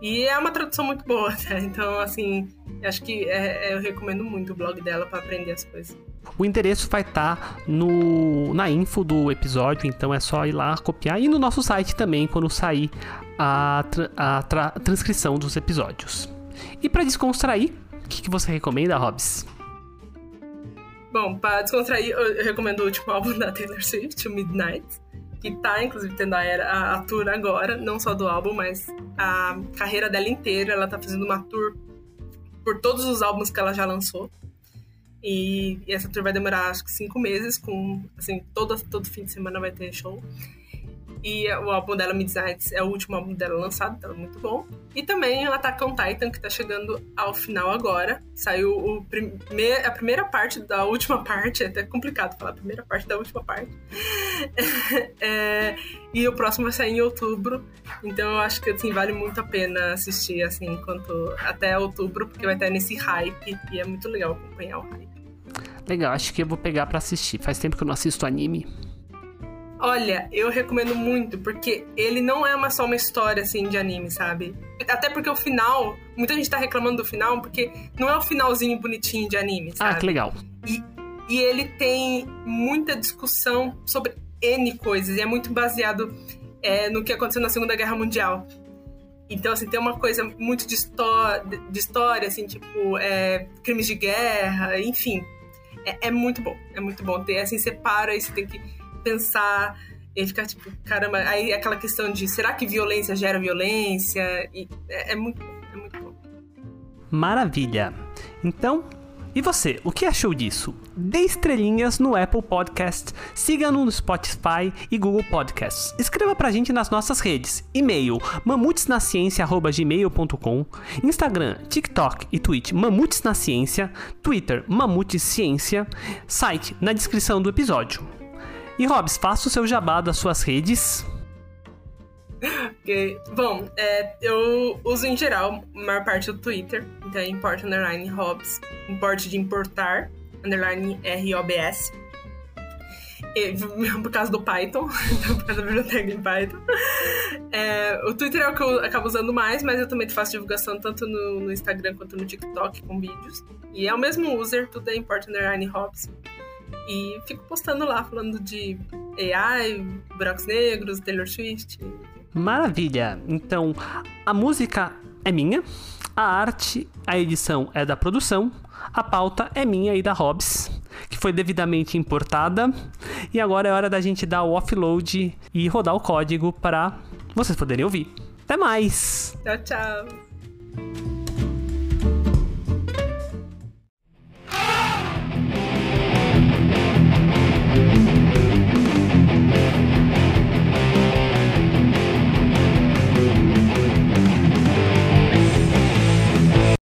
E é uma tradução muito boa, tá? Então, assim, acho que é, é, eu recomendo muito o blog dela para aprender as coisas. O endereço vai estar tá na info do episódio, então é só ir lá copiar. E no nosso site também, quando sair a, a, a transcrição dos episódios. E para descontrair, o que, que você recomenda, Hobbs? Bom, para descontrair, eu recomendo o último álbum da Taylor Swift, o Midnight, que tá, inclusive, tendo a, a, a tour agora, não só do álbum, mas a carreira dela inteira. Ela tá fazendo uma tour por todos os álbuns que ela já lançou. E, e essa tour vai demorar, acho que, cinco meses, com, assim, todo, todo fim de semana vai ter show. E o álbum dela, Midnight, é o último álbum dela lançado, então é muito bom. E também o Attack on Titan, que tá chegando ao final agora. Saiu o prime a primeira parte da última parte, é até complicado falar a primeira parte da última parte. é, e o próximo vai sair em outubro. Então eu acho que assim, vale muito a pena assistir assim, enquanto até outubro, porque vai estar nesse hype e é muito legal acompanhar o hype. Legal, acho que eu vou pegar para assistir. Faz tempo que eu não assisto anime. Olha, eu recomendo muito, porque ele não é uma, só uma história, assim, de anime, sabe? Até porque o final, muita gente tá reclamando do final, porque não é o finalzinho bonitinho de anime, sabe? Ah, que legal. E, e ele tem muita discussão sobre N coisas, e é muito baseado é, no que aconteceu na Segunda Guerra Mundial. Então, assim, tem uma coisa muito de, de história, assim, tipo, é, crimes de guerra, enfim. É, é, muito bom, é muito bom. Ter, assim, separa e você tem que pensar e ficar tipo, caramba, aí aquela questão de será que violência gera violência? E é, é muito é muito bom. Maravilha! Então, e você, o que achou disso? Dê estrelinhas no Apple Podcast, siga-nos no Spotify e Google Podcasts. Escreva pra gente nas nossas redes: e-mail mamutesnaciencia@gmail.com, Instagram, TikTok e Twitch Mamutes na Ciência, Twitter Mamutes Ciência, site na descrição do episódio. E Hobbs, faça o seu jabá das suas redes. Ok. Bom, é, eu uso em geral a maior parte do Twitter. Então é import underline Hobbs. Import de importar underline R-O-B-S. Por causa do Python, então por causa da biblioteca em Python. É, o Twitter é o que eu acabo usando mais, mas eu também faço divulgação tanto no, no Instagram quanto no TikTok com vídeos. E é o mesmo user, tudo é import underline Hobbs. E fico postando lá, falando de AI, buracos negros, Taylor Swift. Maravilha! Então, a música é minha, a arte, a edição é da produção, a pauta é minha e da Hobbs, que foi devidamente importada. E agora é hora da gente dar o offload e rodar o código para vocês poderem ouvir. Até mais! Tchau, tchau!